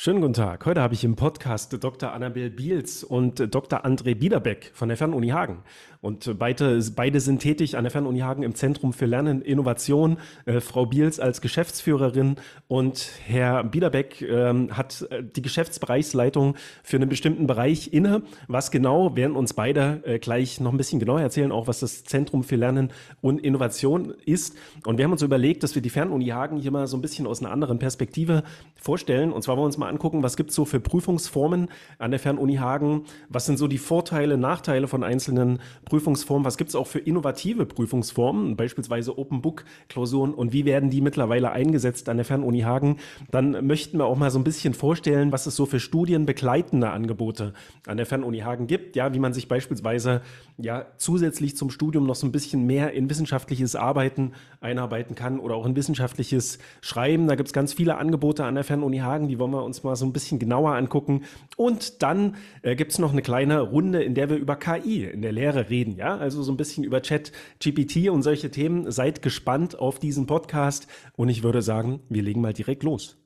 Schönen guten Tag. Heute habe ich im Podcast Dr. Annabel Biels und Dr. André Biederbeck von der Fernuni Hagen. Und beide, beide sind tätig an der Fernuni Hagen im Zentrum für Lernen Innovation. Äh, Frau Biels als Geschäftsführerin und Herr Biederbeck ähm, hat äh, die Geschäftsbereichsleitung für einen bestimmten Bereich inne. Was genau, werden uns beide äh, gleich noch ein bisschen genauer erzählen, auch was das Zentrum für Lernen und Innovation ist. Und wir haben uns überlegt, dass wir die Fernuni Hagen hier mal so ein bisschen aus einer anderen Perspektive vorstellen. Und zwar wollen wir uns mal angucken, was gibt es so für Prüfungsformen an der Fernuni Hagen? Was sind so die Vorteile, Nachteile von einzelnen Prüfungsformen? Was gibt es auch für innovative Prüfungsformen, beispielsweise Open Book Klausuren und wie werden die mittlerweile eingesetzt an der Fernuni Hagen? Dann möchten wir auch mal so ein bisschen vorstellen, was es so für studienbegleitende Angebote an der Fernuni Hagen gibt, ja, wie man sich beispielsweise ja zusätzlich zum Studium noch so ein bisschen mehr in wissenschaftliches Arbeiten einarbeiten kann oder auch in wissenschaftliches Schreiben. Da gibt es ganz viele Angebote an der Fernuni Hagen, die wollen wir uns mal so ein bisschen genauer angucken. Und dann äh, gibt es noch eine kleine Runde, in der wir über KI in der Lehre reden, ja, also so ein bisschen über Chat, GPT und solche Themen. Seid gespannt auf diesen Podcast und ich würde sagen, wir legen mal direkt los.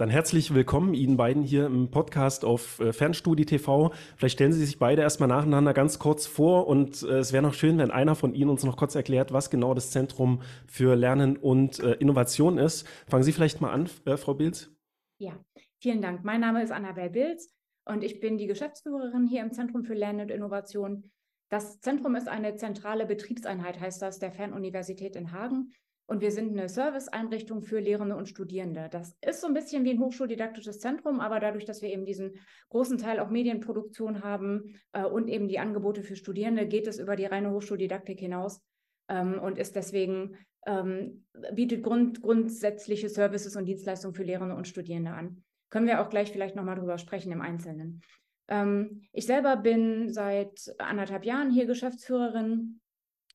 Dann herzlich willkommen Ihnen beiden hier im Podcast auf äh, Fernstudie TV. Vielleicht stellen Sie sich beide erstmal nacheinander ganz kurz vor und äh, es wäre noch schön, wenn einer von Ihnen uns noch kurz erklärt, was genau das Zentrum für Lernen und äh, Innovation ist. Fangen Sie vielleicht mal an, Frau Bilz. Ja, vielen Dank. Mein Name ist Annabel Bilz und ich bin die Geschäftsführerin hier im Zentrum für Lernen und Innovation. Das Zentrum ist eine zentrale Betriebseinheit, heißt das, der Fernuniversität in Hagen. Und wir sind eine Serviceeinrichtung für Lehrende und Studierende. Das ist so ein bisschen wie ein hochschuldidaktisches Zentrum, aber dadurch, dass wir eben diesen großen Teil auch Medienproduktion haben äh, und eben die Angebote für Studierende, geht es über die reine Hochschuldidaktik hinaus ähm, und ist deswegen, ähm, bietet Grund, grundsätzliche Services und Dienstleistungen für Lehrende und Studierende an. Können wir auch gleich vielleicht nochmal drüber sprechen im Einzelnen. Ähm, ich selber bin seit anderthalb Jahren hier Geschäftsführerin,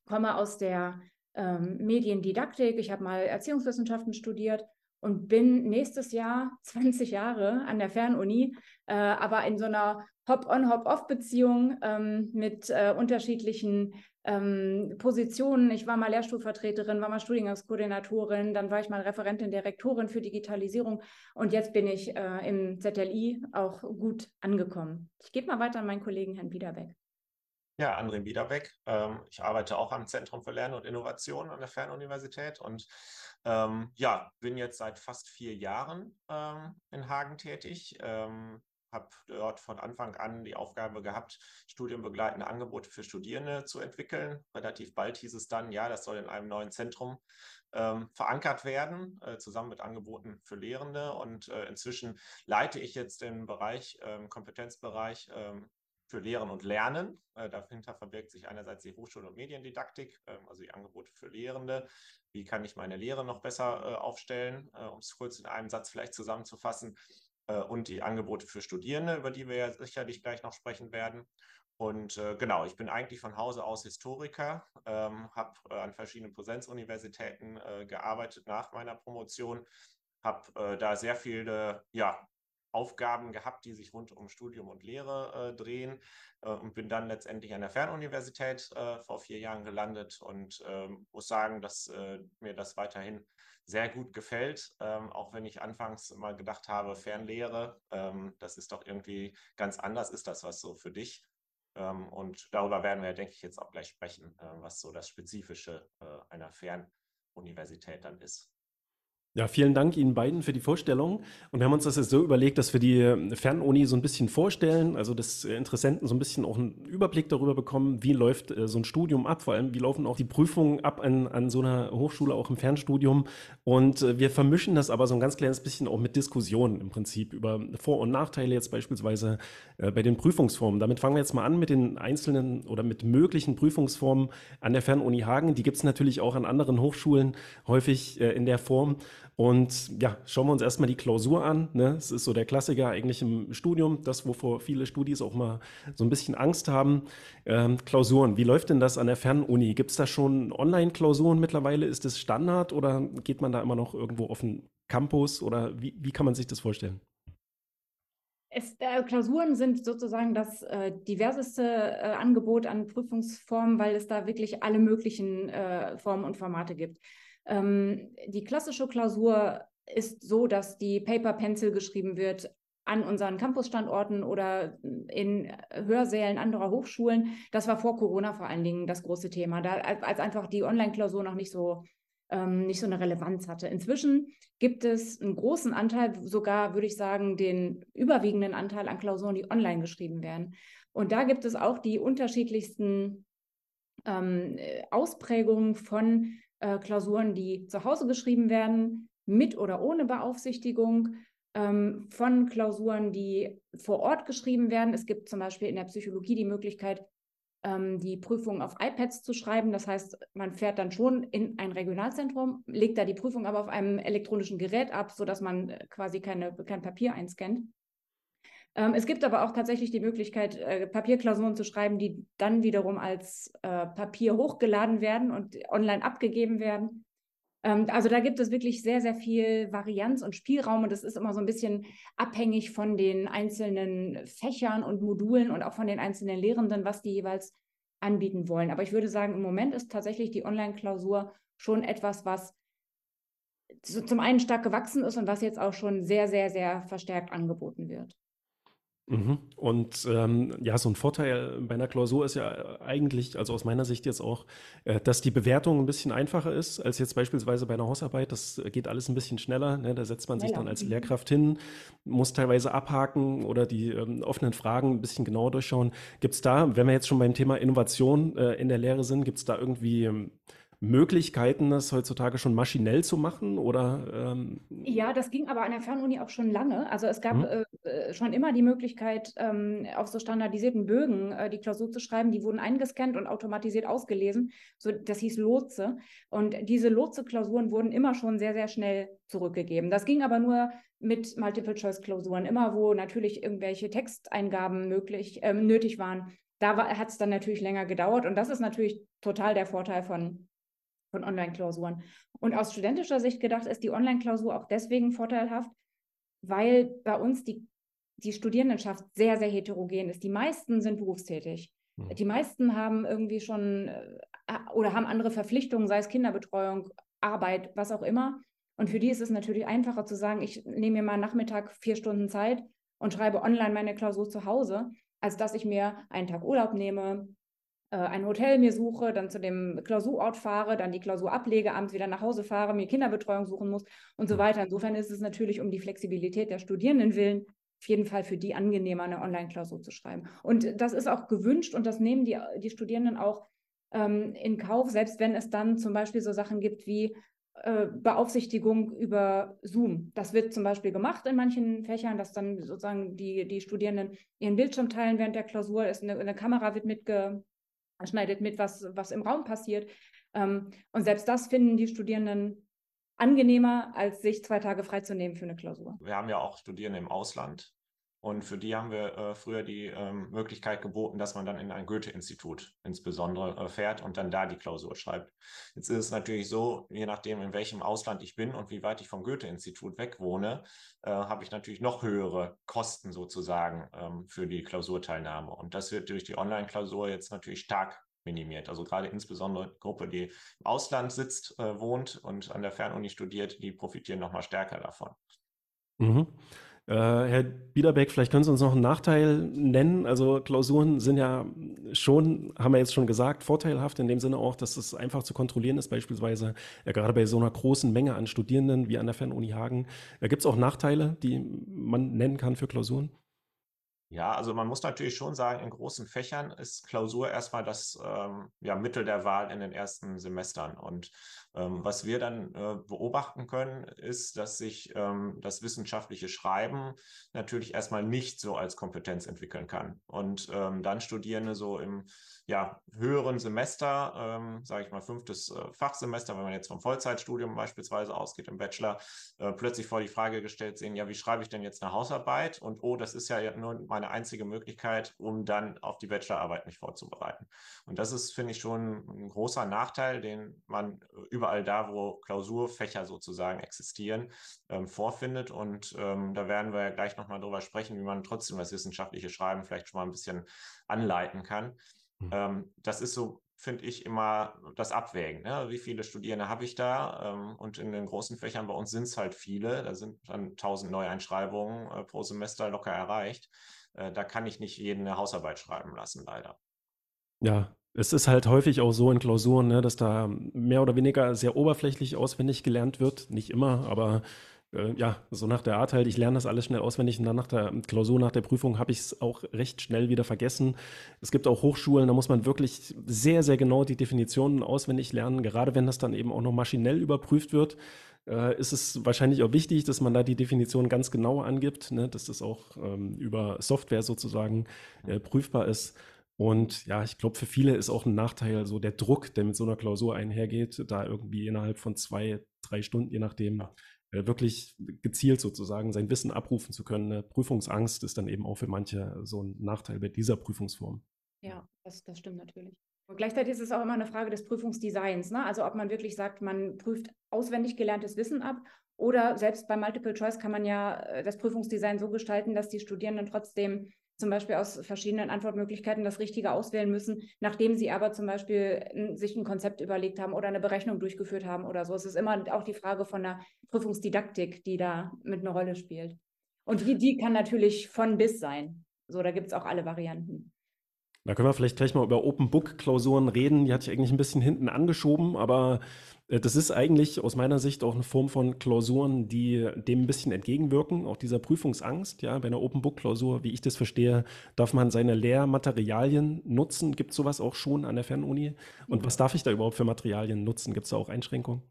komme aus der ähm, Mediendidaktik, ich habe mal Erziehungswissenschaften studiert und bin nächstes Jahr 20 Jahre an der Fernuni, äh, aber in so einer Hop-on, Hop-off-Beziehung ähm, mit äh, unterschiedlichen ähm, Positionen. Ich war mal Lehrstuhlvertreterin, war mal Studiengangskoordinatorin, dann war ich mal Referentin der Rektorin für Digitalisierung und jetzt bin ich äh, im ZLI auch gut angekommen. Ich gebe mal weiter an meinen Kollegen Herrn Biederbeck. Ja, André Biederbeck. Ähm, ich arbeite auch am Zentrum für Lernen und Innovation an der Fernuniversität und ähm, ja, bin jetzt seit fast vier Jahren ähm, in Hagen tätig. Ähm, habe dort von Anfang an die Aufgabe gehabt, studienbegleitende Angebote für Studierende zu entwickeln. Relativ bald hieß es dann, ja, das soll in einem neuen Zentrum ähm, verankert werden, äh, zusammen mit Angeboten für Lehrende. Und äh, inzwischen leite ich jetzt den Bereich, ähm, Kompetenzbereich ähm, für Lehren und Lernen. Äh, dahinter verbirgt sich einerseits die Hochschul- und Mediendidaktik, äh, also die Angebote für Lehrende. Wie kann ich meine Lehre noch besser äh, aufstellen, äh, um es kurz in einem Satz vielleicht zusammenzufassen. Äh, und die Angebote für Studierende, über die wir ja sicherlich gleich noch sprechen werden. Und äh, genau, ich bin eigentlich von Hause aus Historiker, ähm, habe an verschiedenen Präsenzuniversitäten gearbeitet nach meiner Promotion, habe da sehr viele ja, Aufgaben gehabt, die sich rund um Studium und Lehre äh, drehen äh, und bin dann letztendlich an der Fernuniversität äh, vor vier Jahren gelandet und ähm, muss sagen, dass äh, mir das weiterhin sehr gut gefällt, ähm, auch wenn ich anfangs mal gedacht habe, Fernlehre, ähm, das ist doch irgendwie ganz anders, ist das was so für dich? Ähm, und darüber werden wir, denke ich, jetzt auch gleich sprechen, äh, was so das Spezifische äh, einer Fernuniversität dann ist. Ja, vielen Dank Ihnen beiden für die Vorstellung. Und wir haben uns das jetzt so überlegt, dass wir die äh, Fernuni so ein bisschen vorstellen, also dass Interessenten so ein bisschen auch einen Überblick darüber bekommen, wie läuft äh, so ein Studium ab, vor allem wie laufen auch die Prüfungen ab an, an so einer Hochschule, auch im Fernstudium. Und äh, wir vermischen das aber so ein ganz kleines bisschen auch mit Diskussionen im Prinzip über Vor- und Nachteile jetzt beispielsweise bei den Prüfungsformen. Damit fangen wir jetzt mal an mit den einzelnen oder mit möglichen Prüfungsformen an der Fernuni Hagen. Die gibt es natürlich auch an anderen Hochschulen häufig in der Form. Und ja, schauen wir uns erstmal die Klausur an. Ne? Es ist so der Klassiker eigentlich im Studium, das, wovor viele Studis auch mal so ein bisschen Angst haben. Ähm, Klausuren, wie läuft denn das an der Fernuni? Gibt es da schon Online-Klausuren mittlerweile? Ist das Standard oder geht man da immer noch irgendwo auf den Campus oder wie, wie kann man sich das vorstellen? Es, äh, Klausuren sind sozusagen das äh, diverseste äh, Angebot an Prüfungsformen, weil es da wirklich alle möglichen äh, Formen und Formate gibt. Ähm, die klassische Klausur ist so, dass die Paper Pencil geschrieben wird an unseren Campusstandorten oder in Hörsälen anderer Hochschulen. Das war vor Corona vor allen Dingen das große Thema, da, als einfach die Online-Klausur noch nicht so ähm, nicht so eine Relevanz hatte. Inzwischen gibt es einen großen Anteil, sogar würde ich sagen, den überwiegenden Anteil an Klausuren, die online geschrieben werden. Und da gibt es auch die unterschiedlichsten ähm, Ausprägungen von äh, Klausuren, die zu Hause geschrieben werden, mit oder ohne Beaufsichtigung, ähm, von Klausuren, die vor Ort geschrieben werden. Es gibt zum Beispiel in der Psychologie die Möglichkeit, ähm, die Prüfung auf iPads zu schreiben. Das heißt, man fährt dann schon in ein Regionalzentrum, legt da die Prüfung aber auf einem elektronischen Gerät ab, sodass man äh, quasi keine, kein Papier einscannt. Ähm, es gibt aber auch tatsächlich die Möglichkeit, äh, Papierklausuren zu schreiben, die dann wiederum als äh, Papier hochgeladen werden und online abgegeben werden. Ähm, also da gibt es wirklich sehr, sehr viel Varianz und Spielraum und das ist immer so ein bisschen abhängig von den einzelnen Fächern und Modulen und auch von den einzelnen Lehrenden, was die jeweils anbieten wollen. Aber ich würde sagen, im Moment ist tatsächlich die Online-Klausur schon etwas, was zum einen stark gewachsen ist und was jetzt auch schon sehr, sehr, sehr verstärkt angeboten wird. Mhm. Und ähm, ja, so ein Vorteil bei einer Klausur ist ja eigentlich, also aus meiner Sicht jetzt auch, äh, dass die Bewertung ein bisschen einfacher ist als jetzt beispielsweise bei einer Hausarbeit. Das geht alles ein bisschen schneller. Ne? Da setzt man sich dann als mhm. Lehrkraft hin, muss teilweise abhaken oder die ähm, offenen Fragen ein bisschen genauer durchschauen. Gibt es da, wenn wir jetzt schon beim Thema Innovation äh, in der Lehre sind, gibt es da irgendwie ähm, Möglichkeiten, das heutzutage schon maschinell zu machen? Oder, ähm ja, das ging aber an der Fernuni auch schon lange. Also es gab mhm. äh, schon immer die Möglichkeit, ähm, auf so standardisierten Bögen äh, die Klausur zu schreiben. Die wurden eingescannt und automatisiert ausgelesen. So, das hieß Lotse. Und diese Lotse-Klausuren wurden immer schon sehr, sehr schnell zurückgegeben. Das ging aber nur mit Multiple-Choice-Klausuren. Immer wo natürlich irgendwelche Texteingaben möglich, äh, nötig waren, da hat es dann natürlich länger gedauert. Und das ist natürlich total der Vorteil von von Online-Klausuren. Und aus studentischer Sicht gedacht ist die Online-Klausur auch deswegen vorteilhaft, weil bei uns die, die Studierendenschaft sehr, sehr heterogen ist. Die meisten sind berufstätig. Mhm. Die meisten haben irgendwie schon äh, oder haben andere Verpflichtungen, sei es Kinderbetreuung, Arbeit, was auch immer. Und für die ist es natürlich einfacher zu sagen, ich nehme mir mal Nachmittag vier Stunden Zeit und schreibe online meine Klausur zu Hause, als dass ich mir einen Tag Urlaub nehme, äh, ein Hotel mir suche, dann zu dem Klausurort fahre, dann die Klausur ablege, abends wieder nach Hause fahre, mir Kinderbetreuung suchen muss und so weiter. Insofern ist es natürlich um die Flexibilität der Studierenden willen auf jeden Fall für die angenehmer, eine Online-Klausur zu schreiben. Und das ist auch gewünscht und das nehmen die, die Studierenden auch ähm, in Kauf, selbst wenn es dann zum Beispiel so Sachen gibt wie äh, Beaufsichtigung über Zoom. Das wird zum Beispiel gemacht in manchen Fächern, dass dann sozusagen die, die Studierenden ihren Bildschirm teilen während der Klausur. Ist eine, eine Kamera wird mitge, schneidet mit, was, was im Raum passiert. Ähm, und selbst das finden die Studierenden angenehmer, als sich zwei Tage freizunehmen für eine Klausur. Wir haben ja auch Studierende im Ausland, und für die haben wir äh, früher die ähm, Möglichkeit geboten, dass man dann in ein Goethe-Institut insbesondere äh, fährt und dann da die Klausur schreibt. Jetzt ist es natürlich so, je nachdem, in welchem Ausland ich bin und wie weit ich vom Goethe-Institut weg wohne, äh, habe ich natürlich noch höhere Kosten sozusagen ähm, für die Klausurteilnahme. Und das wird durch die Online-Klausur jetzt natürlich stark minimiert. Also gerade insbesondere die Gruppe, die im Ausland sitzt, äh, wohnt und an der Fernuni studiert, die profitieren nochmal stärker davon. Mhm. Äh, Herr Biederbeck, vielleicht können Sie uns noch einen Nachteil nennen. Also Klausuren sind ja schon, haben wir jetzt schon gesagt, vorteilhaft in dem Sinne auch, dass es einfach zu kontrollieren ist, beispielsweise ja, gerade bei so einer großen Menge an Studierenden wie an der Fernuni Hagen. Äh, Gibt es auch Nachteile, die man nennen kann für Klausuren? Ja, also man muss natürlich schon sagen, in großen Fächern ist Klausur erstmal das ähm, ja, Mittel der Wahl in den ersten Semestern. Und ähm, was wir dann äh, beobachten können, ist, dass sich ähm, das wissenschaftliche Schreiben natürlich erstmal nicht so als Kompetenz entwickeln kann. Und ähm, dann Studierende so im ja, höheren Semester, ähm, sage ich mal fünftes äh, Fachsemester, wenn man jetzt vom Vollzeitstudium beispielsweise ausgeht im Bachelor, äh, plötzlich vor die Frage gestellt sehen, ja, wie schreibe ich denn jetzt eine Hausarbeit? Und oh, das ist ja nur meine einzige Möglichkeit, um dann auf die Bachelorarbeit mich vorzubereiten. Und das ist, finde ich, schon ein großer Nachteil, den man überall da, wo Klausurfächer sozusagen existieren, ähm, vorfindet. Und ähm, da werden wir ja gleich nochmal drüber sprechen, wie man trotzdem das wissenschaftliche Schreiben vielleicht schon mal ein bisschen anleiten kann. Mhm. Ähm, das ist so finde ich immer das Abwägen. Ne? Wie viele Studierende habe ich da? Ähm, und in den großen Fächern bei uns sind es halt viele. Da sind dann 1000 Neueinschreibungen äh, pro Semester locker erreicht. Äh, da kann ich nicht jeden eine Hausarbeit schreiben lassen, leider. Ja, es ist halt häufig auch so in Klausuren, ne, dass da mehr oder weniger sehr oberflächlich auswendig gelernt wird. Nicht immer, aber äh, ja, so nach der Art halt, ich lerne das alles schnell auswendig und dann nach der Klausur, nach der Prüfung habe ich es auch recht schnell wieder vergessen. Es gibt auch Hochschulen, da muss man wirklich sehr, sehr genau die Definitionen auswendig lernen, gerade wenn das dann eben auch noch maschinell überprüft wird. Äh, ist es wahrscheinlich auch wichtig, dass man da die Definition ganz genau angibt, ne, dass das auch ähm, über Software sozusagen äh, prüfbar ist. Und ja, ich glaube, für viele ist auch ein Nachteil so der Druck, der mit so einer Klausur einhergeht, da irgendwie innerhalb von zwei, drei Stunden, je nachdem, wirklich gezielt sozusagen sein Wissen abrufen zu können. Eine Prüfungsangst ist dann eben auch für manche so ein Nachteil bei dieser Prüfungsform. Ja, das, das stimmt natürlich. Und gleichzeitig ist es auch immer eine Frage des Prüfungsdesigns. Ne? Also ob man wirklich sagt, man prüft auswendig gelerntes Wissen ab oder selbst bei Multiple Choice kann man ja äh, das Prüfungsdesign so gestalten, dass die Studierenden trotzdem zum Beispiel aus verschiedenen Antwortmöglichkeiten das Richtige auswählen müssen, nachdem sie aber zum Beispiel sich ein Konzept überlegt haben oder eine Berechnung durchgeführt haben oder so. Es ist immer auch die Frage von der Prüfungsdidaktik, die da mit einer Rolle spielt. Und die, die kann natürlich von bis sein. So, da gibt es auch alle Varianten. Da können wir vielleicht gleich mal über Open Book Klausuren reden. Die hatte ich eigentlich ein bisschen hinten angeschoben, aber äh, das ist eigentlich aus meiner Sicht auch eine Form von Klausuren, die dem ein bisschen entgegenwirken, auch dieser Prüfungsangst. Ja, bei einer Open Book Klausur, wie ich das verstehe, darf man seine Lehrmaterialien nutzen. Gibt es sowas auch schon an der Fernuni? Und was darf ich da überhaupt für Materialien nutzen? Gibt es da auch Einschränkungen?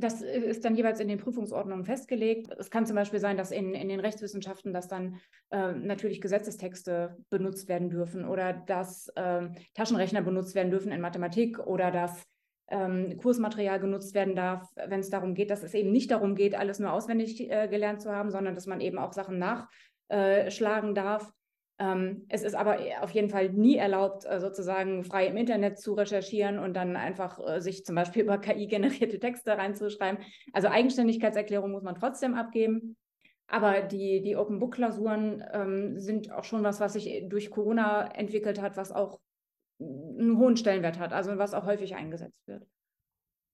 Das äh, ist dann jeweils in den Prüfungsordnungen festgelegt. Es kann zum Beispiel sein, dass in, in den Rechtswissenschaften, dass dann äh, natürlich Gesetzestexte benutzt werden dürfen oder dass äh, Taschenrechner benutzt werden dürfen in Mathematik oder dass ähm, Kursmaterial genutzt werden darf, wenn es darum geht, dass es eben nicht darum geht, alles nur auswendig äh, gelernt zu haben, sondern dass man eben auch Sachen nachschlagen darf. Ähm, es ist aber auf jeden Fall nie erlaubt, äh, sozusagen frei im Internet zu recherchieren und dann einfach äh, sich zum Beispiel über KI generierte Texte reinzuschreiben. Also Eigenständigkeitserklärung muss man trotzdem abgeben. Aber die, die Open Book Klausuren ähm, sind auch schon was, was sich durch Corona entwickelt hat, was auch einen hohen Stellenwert hat, also was auch häufig eingesetzt wird.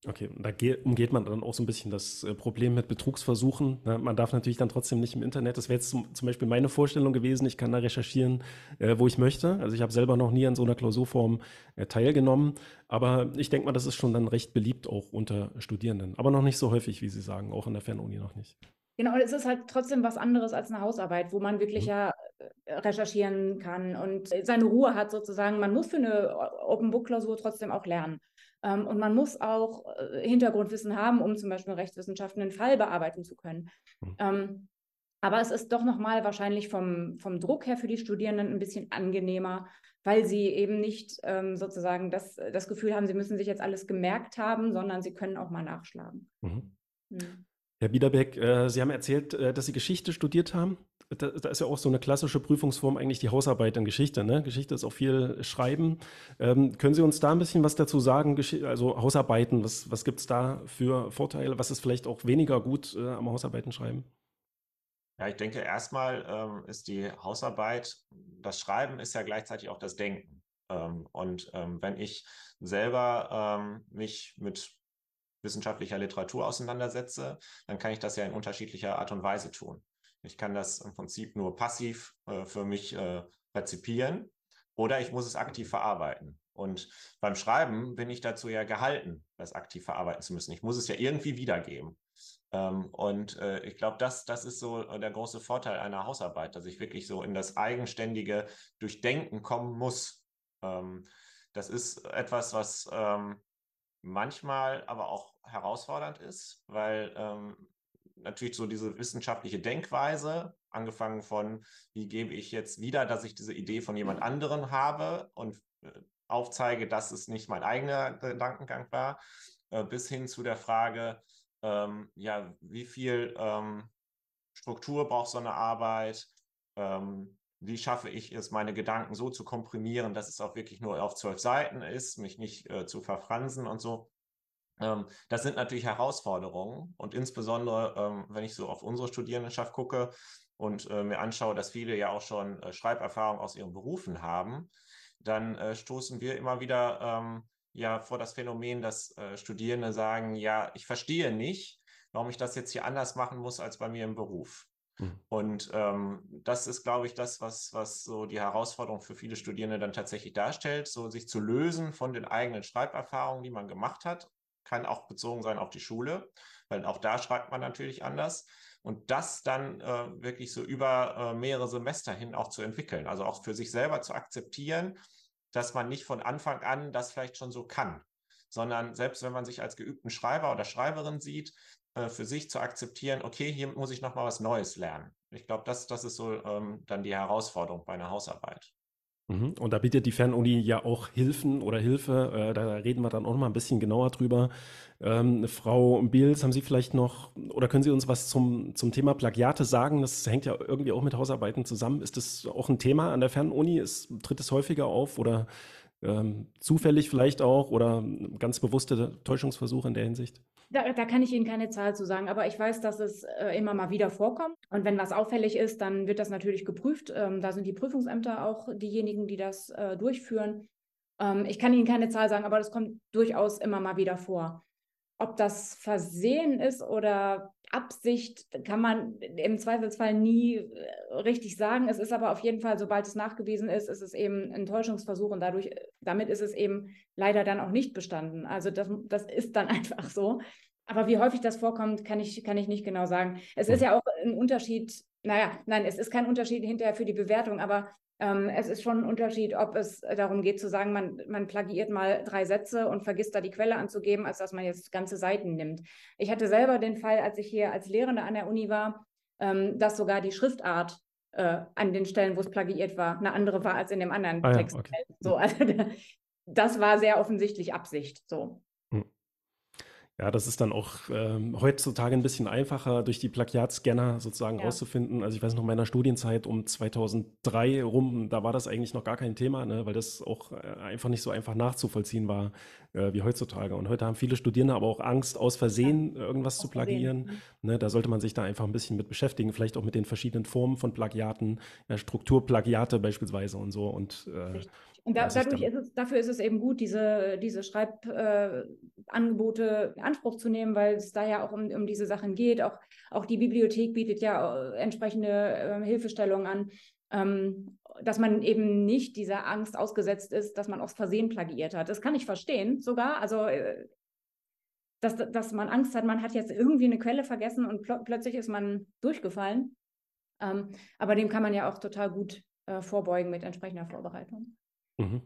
Okay, da umgeht man dann auch so ein bisschen das äh, Problem mit Betrugsversuchen. Ne? Man darf natürlich dann trotzdem nicht im Internet. Das wäre jetzt zum, zum, Beispiel meine Vorstellung gewesen. Ich kann da recherchieren, äh, wo ich möchte. Also ich habe selber noch nie an so einer Klausurform äh, teilgenommen. Aber ich denke mal, das ist schon dann recht beliebt auch unter Studierenden. Aber noch nicht so häufig, wie Sie sagen, auch in der Fernuni noch nicht. Genau, und es ist halt trotzdem was anderes als eine Hausarbeit, wo man wirklich mhm. ja recherchieren kann und seine Ruhe hat sozusagen. Man muss für eine Open Book Klausur trotzdem auch lernen. Ähm, und man muss auch äh, Hintergrundwissen haben, um zum Beispiel Rechtswissenschaften einen Fall bearbeiten zu können. Mhm. aber es ist doch nochmal wahrscheinlich vom, vom Druck her für die Studierenden ein bisschen angenehmer, weil sie eben nicht ähm, sozusagen das, das Gefühl haben, sie müssen sich jetzt alles gemerkt haben, sondern sie können auch mal nachschlagen. Mhm. Mhm. Herr Biederbeck, äh, Sie haben erzählt, äh, dass Sie Geschichte studiert haben. Da, da, ist ja auch so eine klassische Prüfungsform eigentlich die Hausarbeit in Geschichte. Ne? Geschichte ist auch viel Schreiben. Ähm, können Sie uns da ein bisschen was dazu sagen? Gesch also Hausarbeiten, was, was gibt es da für Vorteile? Was ist vielleicht auch weniger gut äh, am Hausarbeiten schreiben? Ja, ich denke, erstmal ähm, ist die Hausarbeit, das Schreiben ist ja gleichzeitig auch das Denken. Ähm, und ähm, wenn ich selber ähm, mich mit wissenschaftlicher Literatur auseinandersetze, dann kann ich das ja in unterschiedlicher Art und Weise tun. Ich kann das im Prinzip nur passiv äh, für mich äh, rezipieren oder ich muss es aktiv verarbeiten. Und beim Schreiben bin ich dazu ja gehalten, das aktiv verarbeiten zu müssen. Ich muss es ja irgendwie wiedergeben. Ähm, und äh, ich glaube, das, das ist so der große Vorteil einer Hausarbeit, dass ich wirklich so in das eigenständige Durchdenken kommen muss. Ähm, das ist etwas, was ähm, manchmal aber auch herausfordernd ist, weil ähm, natürlich so diese wissenschaftliche Denkweise, angefangen von, wie gebe ich jetzt wieder, dass ich diese Idee von jemand anderem habe und äh, aufzeige, dass es nicht mein eigener Gedankengang war, äh, bis hin zu der Frage, ähm, ja, wie viel ähm, Struktur braucht so eine Arbeit? Wie schaffe ich es, meine Gedanken so zu komprimieren, dass es auch wirklich nur auf zwölf Seiten ist, mich nicht äh, zu verfransen und so. Ähm, das sind natürlich Herausforderungen und insbesondere, ähm, wenn ich so auf unsere Studierendenschaft gucke und äh, mir anschaue, dass viele ja auch schon äh, Schreiberfahrung aus ihren Berufen haben, dann äh, stoßen wir immer wieder ähm, ja vor das Phänomen, dass Studierende sagen, ja, ich verstehe nicht, warum ich das jetzt hier anders machen muss als bei mir im Beruf. Mhm. Und ähm, das ist, glaube ich, das, was, was so die Herausforderung für viele Studierende dann tatsächlich darstellt, so sich zu lösen von den eigenen Schreiberfahrungen, die man gemacht hat kann auch bezogen sein auf die Schule, weil auch da schreibt man natürlich anders. Und das dann äh, wirklich so über äh, mehrere Semester hin auch zu entwickeln, also auch für sich selber zu akzeptieren, dass man nicht von Anfang an das vielleicht schon so kann, sondern selbst wenn man sich als geübten Schreiber oder Schreiberin sieht, äh, für sich zu akzeptieren, okay, hier muss ich nochmal was Neues lernen. Ich glaube, das, das ist so ähm, dann die Herausforderung bei einer Hausarbeit. Mhm. Und da bietet die Fernuni ja auch Hilfen oder Hilfe. Äh, da reden wir dann auch noch mal ein bisschen genauer drüber. Ähm, Frau Biels, haben Sie vielleicht noch oder können Sie uns was zum, zum Thema Plagiate sagen? Das hängt ja irgendwie auch mit Hausarbeiten zusammen. Ist das auch ein Thema an der Fernuni? Ist, tritt es häufiger auf oder ähm, zufällig vielleicht auch oder ganz bewusste Täuschungsversuche in der Hinsicht? Da, da, kann ich Ihnen keine Zahl zu sagen, aber ich weiß, dass es äh, immer mal wieder vorkommt. Und wenn was auffällig ist, dann wird das natürlich geprüft. Ähm, da sind die Prüfungsämter auch diejenigen, die das äh, durchführen. Ähm, ich kann Ihnen keine Zahl sagen, aber das kommt durchaus immer mal wieder vor. Ob das Versehen ist oder Absicht, kann man im Zweifelsfall nie äh, richtig sagen. Es ist aber auf jeden Fall, sobald es nachgewiesen ist, ist es eben ein Täuschungsversuch und dadurch, damit ist es eben leider dann auch nicht bestanden. Also das, das ist dann einfach so. Aber wie häufig das vorkommt, kann ich, kann ich nicht genau sagen. Es ist hm. ja auch ein Unterschied, naja, nein, es ist kein Unterschied hinterher für die Bewertung, aber ähm, es ist schon ein Unterschied, ob es darum geht zu sagen, man, man plagiiert mal drei Sätze und vergisst da die Quelle anzugeben, als dass man jetzt ganze Seiten nimmt. Ich hatte selber den Fall, als ich hier als Lehrende an der Uni war, ähm, dass sogar die Schriftart äh, an den Stellen, wo es plagiiert war, eine andere war als in dem anderen ah, Text. Ja, okay. So, also das war sehr offensichtlich Absicht. So. Ja, das ist dann auch ähm, heutzutage ein bisschen einfacher, durch die Plagiatscanner sozusagen ja. rauszufinden. Also ich weiß noch, in meiner Studienzeit um 2003 rum, da war das eigentlich noch gar kein Thema, ne, weil das auch äh, einfach nicht so einfach nachzuvollziehen war äh, wie heutzutage. Und heute haben viele Studierende aber auch Angst, aus Versehen irgendwas aus zu plagiieren. Versehen. Mhm. Ne, da sollte man sich da einfach ein bisschen mit beschäftigen, vielleicht auch mit den verschiedenen Formen von Plagiaten, ja, Strukturplagiate beispielsweise und so. Und äh, und da, dadurch ist es, dafür ist es eben gut, diese, diese Schreibangebote äh, in Anspruch zu nehmen, weil es da ja auch um, um diese Sachen geht. Auch, auch die Bibliothek bietet ja äh, entsprechende äh, Hilfestellungen an, ähm, dass man eben nicht dieser Angst ausgesetzt ist, dass man aus Versehen plagiiert hat. Das kann ich verstehen sogar. Also äh, dass, dass man Angst hat, man hat jetzt irgendwie eine Quelle vergessen und pl plötzlich ist man durchgefallen. Ähm, aber dem kann man ja auch total gut äh, vorbeugen mit entsprechender Vorbereitung. Mhm.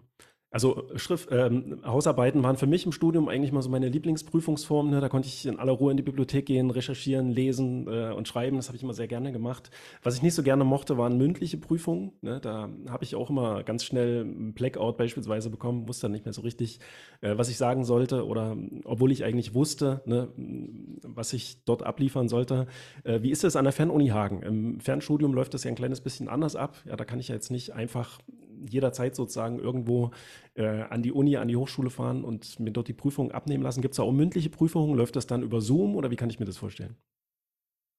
Also Schrift, ähm, Hausarbeiten waren für mich im Studium eigentlich mal so meine Lieblingsprüfungsform. Ne? Da konnte ich in aller Ruhe in die Bibliothek gehen, recherchieren, lesen äh, und schreiben. Das habe ich immer sehr gerne gemacht. Was ich nicht so gerne mochte, waren mündliche Prüfungen. Ne? Da habe ich auch immer ganz schnell einen Blackout beispielsweise bekommen, wusste dann nicht mehr so richtig, äh, was ich sagen sollte oder obwohl ich eigentlich wusste, ne, was ich dort abliefern sollte. Äh, wie ist das an der Fernuni Hagen? Im Fernstudium läuft das ja ein kleines bisschen anders ab. Ja, da kann ich ja jetzt nicht einfach jederzeit sozusagen irgendwo äh, an die Uni, an die Hochschule fahren und mir dort die Prüfung abnehmen lassen. Gibt es da auch mündliche Prüfungen? Läuft das dann über Zoom oder wie kann ich mir das vorstellen?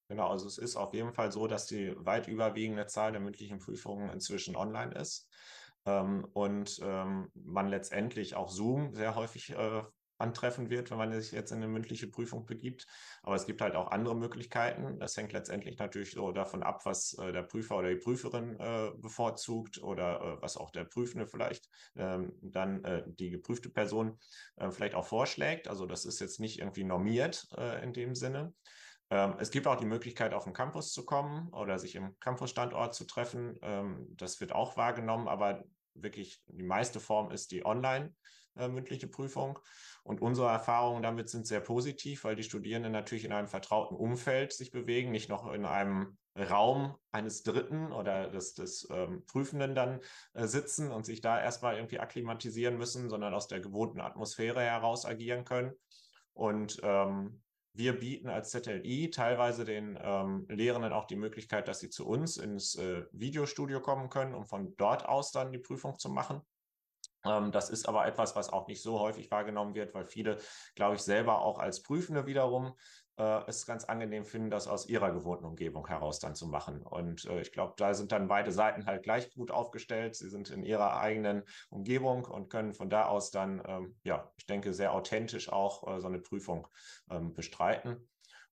Genau, also es ist auf jeden Fall so, dass die weit überwiegende Zahl der mündlichen Prüfungen inzwischen online ist. Ähm, und ähm, man letztendlich auch Zoom sehr häufig äh, antreffen wird, wenn man sich jetzt in eine mündliche Prüfung begibt. Aber es gibt halt auch andere Möglichkeiten. Das hängt letztendlich natürlich so davon ab, was äh, der Prüfer oder die Prüferin äh, bevorzugt oder äh, was auch der Prüfende vielleicht ähm, dann äh, die geprüfte Person äh, vielleicht auch vorschlägt. Also das ist jetzt nicht irgendwie normiert äh, in dem Sinne. Ähm, es gibt auch die Möglichkeit, auf den Campus zu kommen oder sich im Campusstandort zu treffen. Ähm, das wird auch wahrgenommen, aber wirklich die meiste Form ist die online mündliche Prüfung. Und unsere Erfahrungen damit sind sehr positiv, weil die Studierenden natürlich in einem vertrauten Umfeld sich bewegen, nicht noch in einem Raum eines Dritten oder des, des ähm, Prüfenden dann äh, sitzen und sich da erstmal irgendwie akklimatisieren müssen, sondern aus der gewohnten Atmosphäre heraus agieren können. Und ähm, wir bieten als ZLI teilweise den ähm, Lehrenden auch die Möglichkeit, dass sie zu uns ins äh, Videostudio kommen können, um von dort aus dann die Prüfung zu machen. Ähm, das ist aber etwas, was auch nicht so häufig wahrgenommen wird, weil viele, glaube ich, selber auch als Prüfende wiederum äh, es ganz angenehm finden, das aus ihrer gewohnten Umgebung heraus dann zu machen. Und äh, ich glaube, da sind dann beide Seiten halt gleich gut aufgestellt. Sie sind in ihrer eigenen Umgebung und können von da aus dann, ähm, ja, ich denke, sehr authentisch auch äh, so eine Prüfung ähm, bestreiten.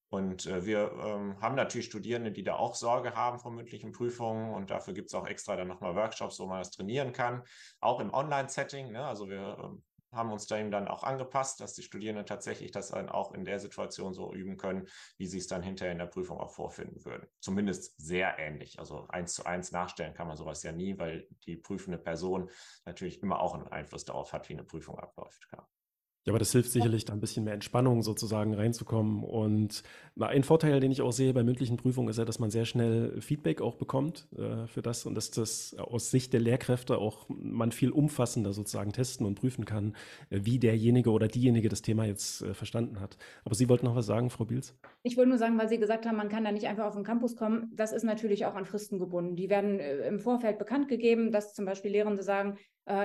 Und äh, wir ähm, haben natürlich Studierende, die da auch Sorge haben vor mündlichen Prüfungen und dafür gibt es auch extra dann nochmal Workshops, wo man das trainieren kann, auch im Online-Setting. Ne? Also wir ähm, haben uns da eben dann auch angepasst, dass die Studierenden tatsächlich das dann auch in der Situation so üben können, wie sie es dann hinterher in der Prüfung auch vorfinden würden. Zumindest sehr ähnlich. Also eins zu eins nachstellen kann man sowas ja nie, weil die prüfende Person natürlich immer auch einen Einfluss darauf hat, wie eine Prüfung abläuft. Ja. Ja, aber das hilft sicherlich, da ein bisschen mehr Entspannung sozusagen reinzukommen. Und ein Vorteil, den ich auch sehe bei mündlichen Prüfungen, ist ja, dass man sehr schnell Feedback auch bekommt äh, für das und dass das aus Sicht der Lehrkräfte auch man viel umfassender sozusagen testen und prüfen kann, äh, wie derjenige oder diejenige das Thema jetzt äh, verstanden hat. Aber Sie wollten noch was sagen, Frau Biels? Ich wollte nur sagen, weil Sie gesagt haben, man kann da nicht einfach auf den Campus kommen. Das ist natürlich auch an Fristen gebunden. Die werden äh, im Vorfeld bekannt gegeben, dass zum Beispiel Lehrende sagen,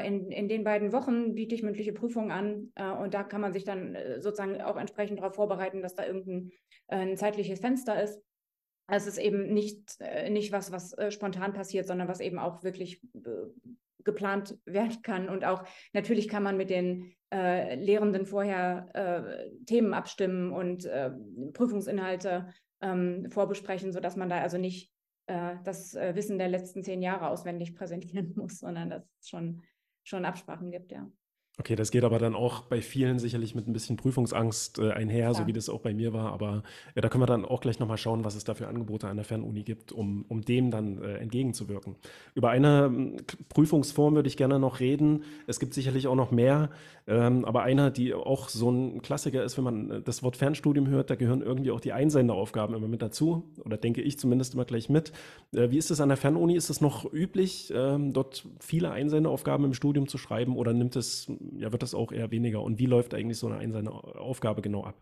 in, in den beiden Wochen biete ich mündliche Prüfungen an äh, und da kann man sich dann äh, sozusagen auch entsprechend darauf vorbereiten, dass da irgendein ein zeitliches Fenster ist. Es ist eben nicht, nicht was, was spontan passiert, sondern was eben auch wirklich geplant werden kann. Und auch natürlich kann man mit den äh, Lehrenden vorher äh, Themen abstimmen und äh, Prüfungsinhalte ähm, vorbesprechen, sodass man da also nicht das Wissen der letzten zehn Jahre auswendig präsentieren muss, sondern das ist schon schon Absprachen gibt, ja. Okay, das geht aber dann auch bei vielen sicherlich mit ein bisschen Prüfungsangst äh, einher, Klar. so wie das auch bei mir war. Aber ja, da können wir dann auch gleich nochmal schauen, was es da für Angebote an der Fernuni gibt, um, um dem dann äh, entgegenzuwirken. Über eine ähm, Prüfungsform würde ich gerne noch reden. Es gibt sicherlich auch noch mehr, ähm, aber eine, die auch so ein Klassiker ist, wenn man äh, das Wort Fernstudium hört, da gehören irgendwie auch die Einsenderaufgaben immer mit dazu. Oder denke ich zumindest immer gleich mit. Äh, wie ist es an der Fernuni? Ist es noch üblich, ähm, dort viele Einsenderaufgaben im Studium zu schreiben oder nimmt es ja, wird das auch eher weniger. Und wie läuft eigentlich so eine Einsenderaufgabe genau ab?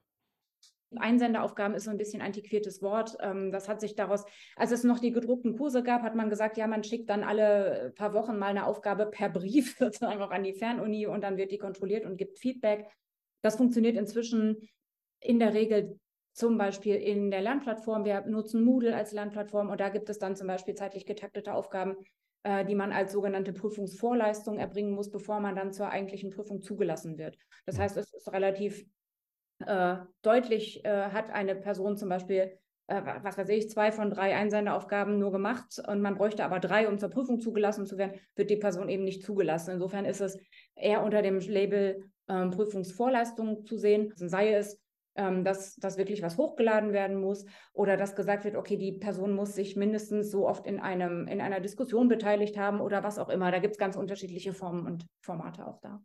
Einsenderaufgaben ist so ein bisschen antiquiertes Wort. Ähm, das hat sich daraus, als es noch die gedruckten Kurse gab, hat man gesagt, ja, man schickt dann alle paar Wochen mal eine Aufgabe per Brief sozusagen auch an die Fernuni und dann wird die kontrolliert und gibt Feedback. Das funktioniert inzwischen in der Regel zum Beispiel in der Lernplattform. Wir nutzen Moodle als Lernplattform und da gibt es dann zum Beispiel zeitlich getaktete Aufgaben, äh, die man als sogenannte Prüfungsvorleistung erbringen muss, bevor man dann zur eigentlichen Prüfung zugelassen wird. Das mhm. heißt, es ist relativ äh, deutlich, äh, hat eine Person zum Beispiel, äh, was weiß ich, zwei von drei Einsenderaufgaben nur gemacht und man bräuchte aber drei, um zur Prüfung zugelassen zu werden, wird die Person eben nicht zugelassen. Insofern ist es eher unter dem Label ähm, Prüfungsvorleistung zu sehen, sei es ähm, dass, dass wirklich was hochgeladen werden muss oder dass gesagt wird, okay, die Person muss sich mindestens so oft in, einem, in einer Diskussion beteiligt haben oder was auch immer. Da gibt es ganz unterschiedliche Formen und Formate auch da.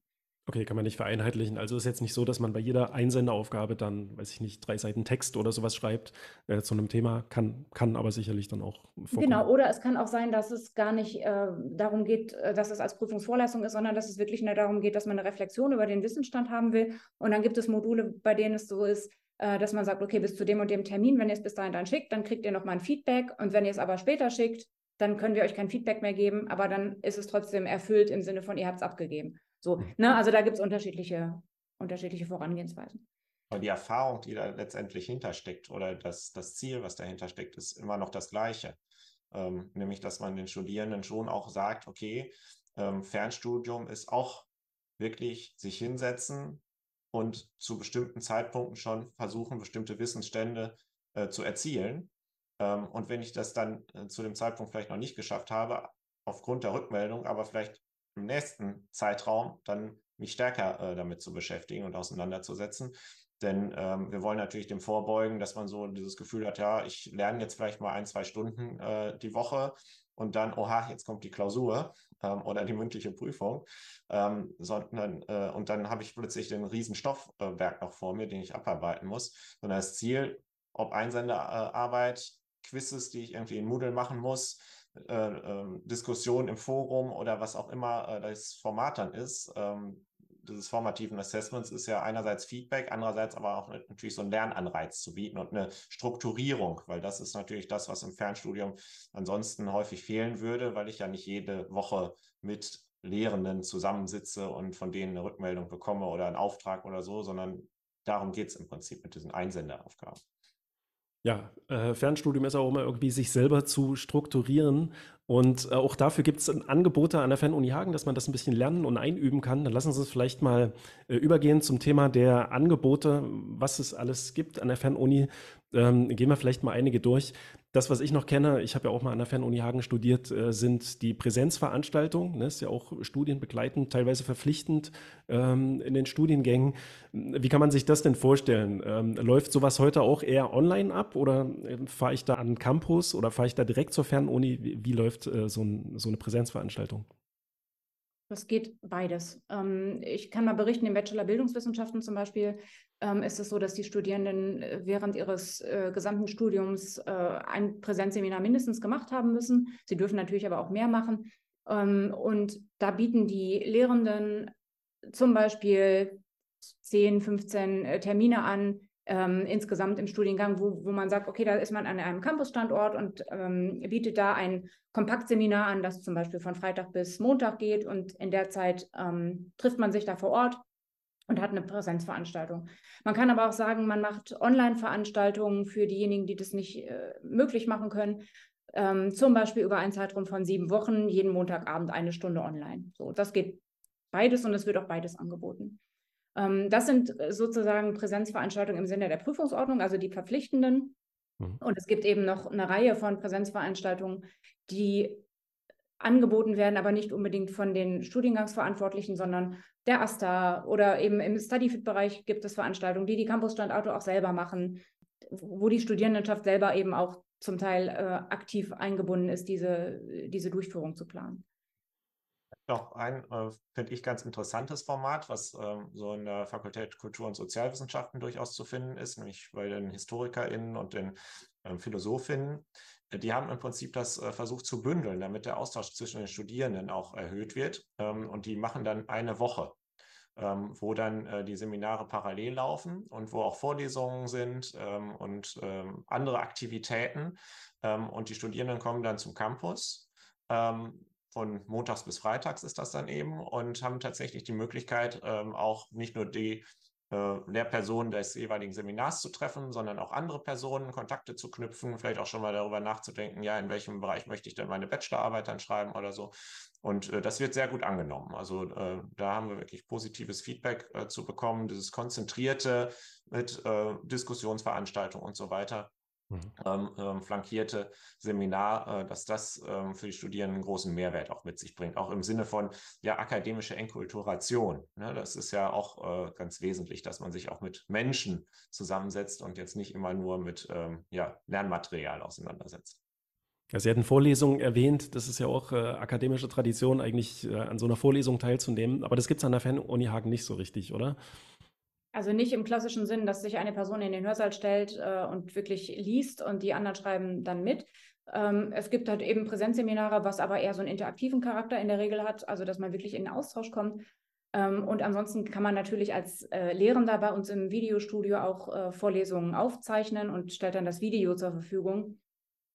Okay, kann man nicht vereinheitlichen. Also ist jetzt nicht so, dass man bei jeder Einsenderaufgabe dann, weiß ich nicht, drei Seiten Text oder sowas schreibt äh, zu einem Thema, kann, kann aber sicherlich dann auch vorkommen. Genau, oder es kann auch sein, dass es gar nicht äh, darum geht, äh, dass es als Prüfungsvorleistung ist, sondern dass es wirklich nur darum geht, dass man eine Reflexion über den Wissensstand haben will. Und dann gibt es Module, bei denen es so ist, äh, dass man sagt, okay, bis zu dem und dem Termin, wenn ihr es bis dahin dann schickt, dann kriegt ihr nochmal ein Feedback. Und wenn ihr es aber später schickt, dann können wir euch kein Feedback mehr geben, aber dann ist es trotzdem erfüllt im Sinne von, ihr habt es abgegeben. So, mhm. ne? Also da gibt es unterschiedliche, unterschiedliche Vorangehensweisen. Aber die Erfahrung, die da letztendlich hintersteckt oder das, das Ziel, was dahinter steckt, ist immer noch das gleiche. Ähm, nämlich, dass man den Studierenden schon auch sagt, okay, ähm, Fernstudium ist auch wirklich sich hinsetzen und zu bestimmten Zeitpunkten schon versuchen, bestimmte Wissensstände äh, zu erzielen. Ähm, und wenn ich das dann äh, zu dem Zeitpunkt vielleicht noch nicht geschafft habe, aufgrund der Rückmeldung, aber vielleicht im nächsten Zeitraum dann mich stärker äh, damit zu beschäftigen und auseinanderzusetzen. Denn ähm, wir wollen natürlich dem vorbeugen, dass man so dieses Gefühl hat, ja, ich lerne jetzt vielleicht mal ein, zwei Stunden äh, die Woche und dann, oha, jetzt kommt die Klausur ähm, oder die mündliche Prüfung. Ähm, sondern, äh, und dann habe ich plötzlich den riesen Stoffberg noch vor mir, den ich abarbeiten muss. Sondern das Ziel, ob Einsenderarbeit, Quizzes, die ich irgendwie in Moodle machen muss, äh, äh, Diskussion im Forum oder was auch immer äh, das Format dann ist, ähm, dieses formativen Assessments ist ja einerseits Feedback, andererseits aber auch natürlich so einen Lernanreiz zu bieten und eine Strukturierung, weil das ist natürlich das, was im Fernstudium ansonsten häufig fehlen würde, weil ich ja nicht jede Woche mit Lehrenden zusammensitze und von denen eine Rückmeldung bekomme oder einen Auftrag oder so, sondern darum geht es im Prinzip mit diesen Einsenderaufgaben. Ja, äh, Fernstudium ist auch immer irgendwie sich selber zu strukturieren. Und äh, auch dafür gibt es Angebote an der Fernuni Hagen, dass man das ein bisschen lernen und einüben kann. Dann lassen Sie uns vielleicht mal äh, übergehen zum Thema der Angebote, was es alles gibt an der Fernuni. Ähm, gehen wir vielleicht mal einige durch. Das, was ich noch kenne, ich habe ja auch mal an der Fernuni Hagen studiert, äh, sind die Präsenzveranstaltungen. Ne, ist ja auch studienbegleitend, teilweise verpflichtend ähm, in den Studiengängen. Wie kann man sich das denn vorstellen? Ähm, läuft sowas heute auch eher online ab oder äh, fahre ich da an den Campus oder fahre ich da direkt zur Fernuni? Wie, wie läuft äh, so, ein, so eine Präsenzveranstaltung? Das geht beides. Ähm, ich kann mal berichten, im Bachelor Bildungswissenschaften zum Beispiel ähm, ist es so, dass die Studierenden äh, während ihres äh, gesamten Studiums äh, ein Präsenzseminar mindestens gemacht haben müssen. Sie dürfen natürlich aber auch mehr machen. Ähm, und da bieten die Lehrenden zum Beispiel 10, 15 äh, Termine an, ähm, insgesamt im Studiengang, wo, wo man sagt, okay, da ist man an einem Campusstandort und ähm, bietet da ein Kompaktseminar an, das zum Beispiel von Freitag bis Montag geht und in der Zeit ähm, trifft man sich da vor Ort und hat eine Präsenzveranstaltung. Man kann aber auch sagen, man macht Online-Veranstaltungen für diejenigen, die das nicht äh, möglich machen können. Ähm, zum Beispiel über einen Zeitraum von sieben Wochen, jeden Montagabend eine Stunde online. So, das geht beides und es wird auch beides angeboten. Ähm, das sind äh, sozusagen Präsenzveranstaltungen im Sinne der Prüfungsordnung, also die verpflichtenden. Mhm. Und es gibt eben noch eine Reihe von Präsenzveranstaltungen, die angeboten werden, aber nicht unbedingt von den Studiengangsverantwortlichen, sondern der AStA oder eben im StudyFit-Bereich gibt es Veranstaltungen, die die Campusstandorte auch selber machen, wo die Studierendenschaft selber eben auch zum Teil äh, aktiv eingebunden ist, diese, diese Durchführung zu planen noch ein, äh, finde ich, ganz interessantes Format, was ähm, so in der Fakultät Kultur- und Sozialwissenschaften durchaus zu finden ist, nämlich bei den HistorikerInnen und den ähm, Philosophinnen. Äh, die haben im Prinzip das äh, versucht zu bündeln, damit der Austausch zwischen den Studierenden auch erhöht wird. Ähm, und die machen dann eine Woche, ähm, wo dann äh, die Seminare parallel laufen und wo auch Vorlesungen sind ähm, und ähm, andere Aktivitäten. und die Studierenden kommen dann zum Campus von montags bis freitags ist das dann eben und haben tatsächlich die Möglichkeit, ähm, auch nicht nur die äh, Lehrpersonen des jeweiligen Seminars zu treffen, sondern auch andere Personen, Kontakte zu knüpfen, vielleicht auch schon mal darüber nachzudenken, ja, in welchem Bereich möchte ich denn meine Bachelorarbeit dann schreiben oder so. Und äh, das wird sehr gut angenommen. Also äh, da haben wir wirklich positives Feedback äh, zu bekommen, dieses konzentrierte mit äh, Diskussionsveranstaltungen und so weiter. Mhm. Ähm, ähm, flankierte Seminar, äh, dass das ähm, für die Studierenden einen großen Mehrwert auch mit sich bringt, auch im Sinne von ja akademische Enkulturation. Ne? Das ist ja auch äh, ganz wesentlich, dass man sich auch mit Menschen zusammensetzt und jetzt nicht immer nur mit ähm, ja, Lernmaterial auseinandersetzt. Ja, Sie hatten Vorlesungen erwähnt, das ist ja auch äh, akademische Tradition, eigentlich äh, an so einer Vorlesung teilzunehmen, aber das gibt es an der Fernuni Hagen nicht so richtig, oder? Also nicht im klassischen Sinn, dass sich eine Person in den Hörsaal stellt äh, und wirklich liest und die anderen schreiben dann mit. Ähm, es gibt halt eben Präsenzseminare, was aber eher so einen interaktiven Charakter in der Regel hat, also dass man wirklich in den Austausch kommt. Ähm, und ansonsten kann man natürlich als äh, Lehrender bei uns im Videostudio auch äh, Vorlesungen aufzeichnen und stellt dann das Video zur Verfügung.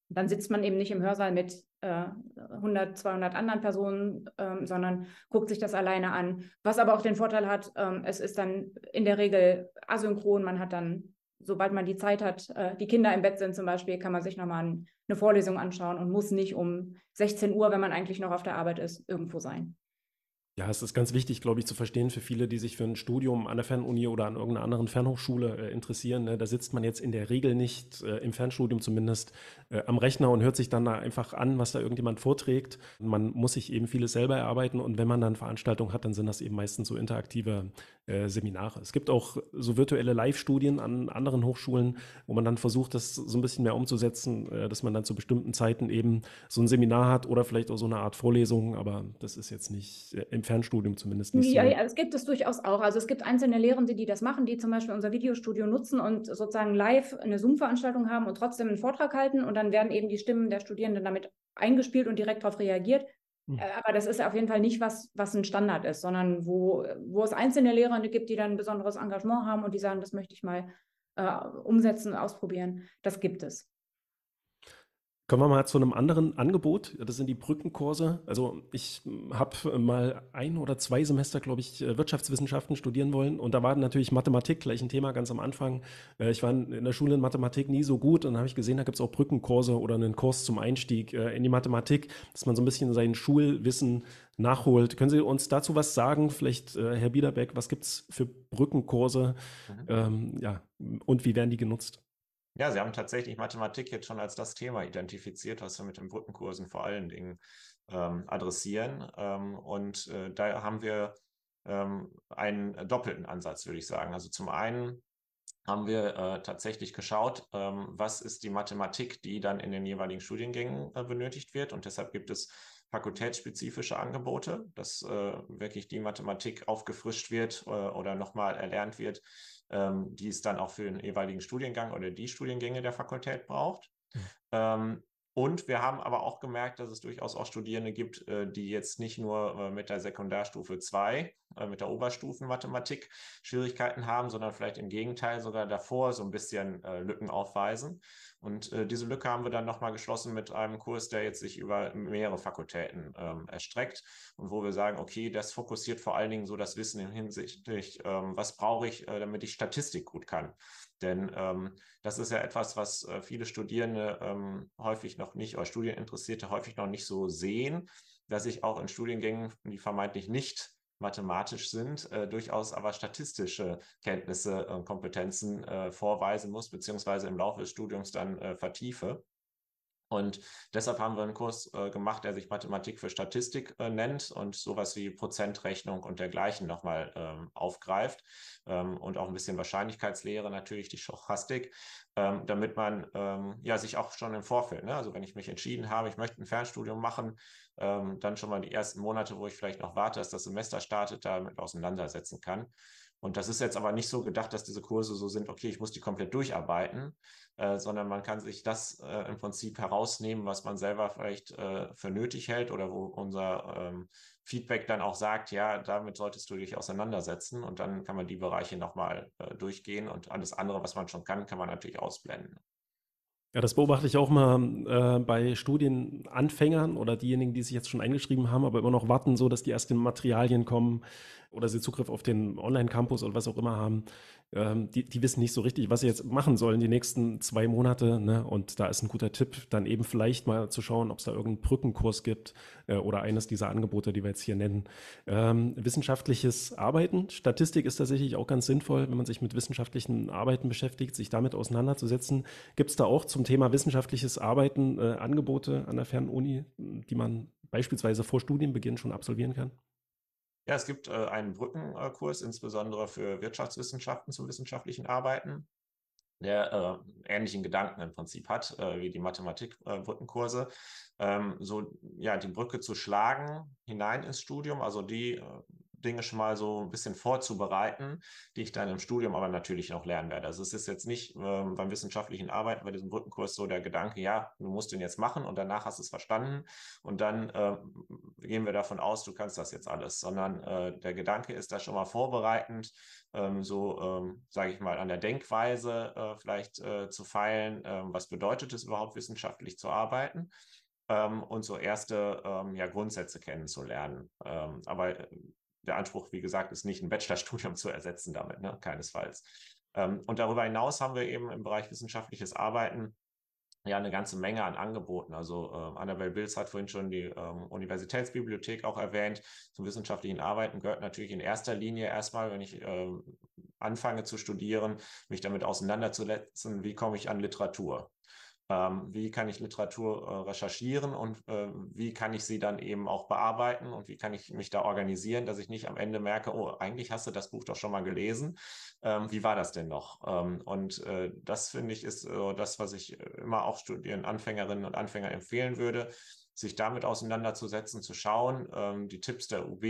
Dann sitzt man eben nicht im Hörsaal mit 100, äh, 200 anderen Personen, ähm, sondern guckt sich das alleine an. Was aber auch den Vorteil hat, ähm, es ist dann in der Regel asynchron. Man hat dann, sobald man die Zeit hat, äh, die Kinder im Bett sind zum Beispiel, kann man sich nochmal eine Vorlesung anschauen und muss nicht um 16 Uhr, wenn man eigentlich noch auf der Arbeit ist, irgendwo sein. Ja, es ist ganz wichtig, glaube ich, zu verstehen für viele, die sich für ein Studium an der Fernuni oder an irgendeiner anderen Fernhochschule äh, interessieren. Ne? Da sitzt man jetzt in der Regel nicht, äh, im Fernstudium zumindest, äh, am Rechner und hört sich dann da einfach an, was da irgendjemand vorträgt. Man muss sich eben vieles selber erarbeiten und wenn man dann Veranstaltungen hat, dann sind das eben meistens so interaktive äh, Seminare. Es gibt auch so virtuelle Live-Studien an anderen Hochschulen, wo man dann versucht, das so ein bisschen mehr umzusetzen, äh, dass man dann zu bestimmten Zeiten eben so ein Seminar hat oder vielleicht auch so eine Art Vorlesung, aber das ist jetzt nicht äh, im im Fernstudium zumindest nicht ja, so. Ja, es gibt es durchaus auch. Also es gibt einzelne Lehrende, die das machen, die zum Beispiel unser Videostudio nutzen und sozusagen live eine Zoom-Veranstaltung haben und trotzdem einen Vortrag halten und dann werden eben die Stimmen der Studierenden damit eingespielt und direkt darauf reagiert. Hm. Äh, aber das ist auf jeden Fall nicht was, was ein Standard ist, sondern wo, wo es einzelne Lehrende gibt, die dann ein besonderes Engagement haben und die sagen, das möchte ich mal äh, umsetzen, ausprobieren. Das gibt es. Kommen wir mal zu einem anderen Angebot. Das sind die Brückenkurse. Also ich habe mal ein oder zwei Semester, glaube ich, Wirtschaftswissenschaften studieren wollen. Und da war natürlich Mathematik gleich ein Thema ganz am Anfang. Äh, ich war in der Schule in Mathematik nie so gut. Und dann habe ich gesehen, da gibt es auch Brückenkurse oder einen Kurs zum Einstieg äh, in die Mathematik, dass man so ein bisschen sein Schulwissen nachholt. Können Sie uns dazu was sagen? Vielleicht, äh, Herr Biederbeck, was gibt es für Brückenkurse? Mhm. Ähm, ja, und wie werden die genutzt? Ja, Sie haben tatsächlich Mathematik jetzt schon als das Thema identifiziert, was wir mit den Brückenkursen vor allen Dingen ähm, adressieren. Ähm, und äh, da haben wir ähm, einen doppelten Ansatz, würde ich sagen. Also zum einen haben wir äh, tatsächlich geschaut, ähm, was ist die Mathematik, die dann in den jeweiligen Studiengängen äh, benötigt wird. Und deshalb gibt es fakultätsspezifische Angebote, dass äh, wirklich die Mathematik aufgefrischt wird äh, oder nochmal erlernt wird, ähm, die es dann auch für den jeweiligen Studiengang oder die Studiengänge der Fakultät braucht. Mhm. Ähm, und wir haben aber auch gemerkt, dass es durchaus auch Studierende gibt, äh, die jetzt nicht nur äh, mit der Sekundarstufe 2, äh, mit der Oberstufenmathematik Schwierigkeiten haben, sondern vielleicht im Gegenteil sogar davor so ein bisschen Lücken aufweisen. Und diese Lücke haben wir dann nochmal geschlossen mit einem Kurs, der jetzt sich über mehrere Fakultäten ähm, erstreckt und wo wir sagen, okay, das fokussiert vor allen Dingen so das Wissen in hinsichtlich, ähm, was brauche ich, damit ich Statistik gut kann. Denn ähm, das ist ja etwas, was äh, viele Studierende ähm, häufig noch nicht oder Studieninteressierte häufig noch nicht so sehen, dass ich auch in Studiengängen, die vermeintlich nicht mathematisch sind, äh, durchaus aber statistische Kenntnisse und Kompetenzen äh, vorweisen muss, beziehungsweise im Laufe des Studiums dann äh, vertiefe. Und deshalb haben wir einen Kurs äh, gemacht, der sich Mathematik für Statistik äh, nennt und sowas wie Prozentrechnung und dergleichen nochmal ähm, aufgreift ähm, und auch ein bisschen Wahrscheinlichkeitslehre natürlich, die Stochastik, ähm, damit man ähm, ja sich auch schon im Vorfeld, ne, also wenn ich mich entschieden habe, ich möchte ein Fernstudium machen, ähm, dann schon mal die ersten Monate, wo ich vielleicht noch warte, dass das Semester startet, damit auseinandersetzen kann. Und das ist jetzt aber nicht so gedacht, dass diese Kurse so sind, okay, ich muss die komplett durcharbeiten, äh, sondern man kann sich das äh, im Prinzip herausnehmen, was man selber vielleicht äh, für nötig hält oder wo unser ähm, Feedback dann auch sagt, ja, damit solltest du dich auseinandersetzen und dann kann man die Bereiche nochmal äh, durchgehen und alles andere, was man schon kann, kann man natürlich ausblenden. Ja, das beobachte ich auch mal äh, bei Studienanfängern oder diejenigen, die sich jetzt schon eingeschrieben haben, aber immer noch warten, so dass die ersten Materialien kommen oder sie Zugriff auf den Online-Campus oder was auch immer haben ähm, die, die wissen nicht so richtig, was sie jetzt machen sollen die nächsten zwei Monate. Ne? Und da ist ein guter Tipp, dann eben vielleicht mal zu schauen, ob es da irgendeinen Brückenkurs gibt äh, oder eines dieser Angebote, die wir jetzt hier nennen. Ähm, wissenschaftliches Arbeiten, Statistik ist tatsächlich auch ganz sinnvoll, wenn man sich mit wissenschaftlichen Arbeiten beschäftigt, sich damit auseinanderzusetzen. Gibt es da auch zum Thema wissenschaftliches Arbeiten äh, Angebote an der Fernuni, die man beispielsweise vor Studienbeginn schon absolvieren kann? Ja, es gibt äh, einen Brückenkurs, insbesondere für Wirtschaftswissenschaften zu wissenschaftlichen Arbeiten, der äh, ähnlichen Gedanken im Prinzip hat äh, wie die Mathematik-Brückenkurse. Äh, ähm, so ja, die Brücke zu schlagen hinein ins Studium, also die äh, Dinge schon mal so ein bisschen vorzubereiten, die ich dann im Studium aber natürlich noch lernen werde. Also es ist jetzt nicht ähm, beim wissenschaftlichen Arbeiten, bei diesem Brückenkurs so der Gedanke, ja, du musst den jetzt machen und danach hast du es verstanden und dann äh, gehen wir davon aus, du kannst das jetzt alles, sondern äh, der Gedanke ist da schon mal vorbereitend, ähm, so, ähm, sage ich mal, an der Denkweise äh, vielleicht äh, zu feilen, ähm, was bedeutet es überhaupt wissenschaftlich zu arbeiten ähm, und so erste ähm, ja, Grundsätze kennenzulernen. Ähm, aber äh, der Anspruch, wie gesagt, ist nicht ein Bachelorstudium zu ersetzen damit, ne? keinesfalls. Ähm, und darüber hinaus haben wir eben im Bereich wissenschaftliches Arbeiten ja eine ganze Menge an Angeboten. Also äh, Annabelle Bills hat vorhin schon die ähm, Universitätsbibliothek auch erwähnt. Zum wissenschaftlichen Arbeiten gehört natürlich in erster Linie erstmal, wenn ich äh, anfange zu studieren, mich damit auseinanderzusetzen, wie komme ich an Literatur. Ähm, wie kann ich Literatur äh, recherchieren und äh, wie kann ich sie dann eben auch bearbeiten und wie kann ich mich da organisieren, dass ich nicht am Ende merke, oh, eigentlich hast du das Buch doch schon mal gelesen. Ähm, wie war das denn noch? Ähm, und äh, das finde ich ist das, was ich immer auch Studienanfängerinnen und Anfänger empfehlen würde, sich damit auseinanderzusetzen, zu schauen, die Tipps der UB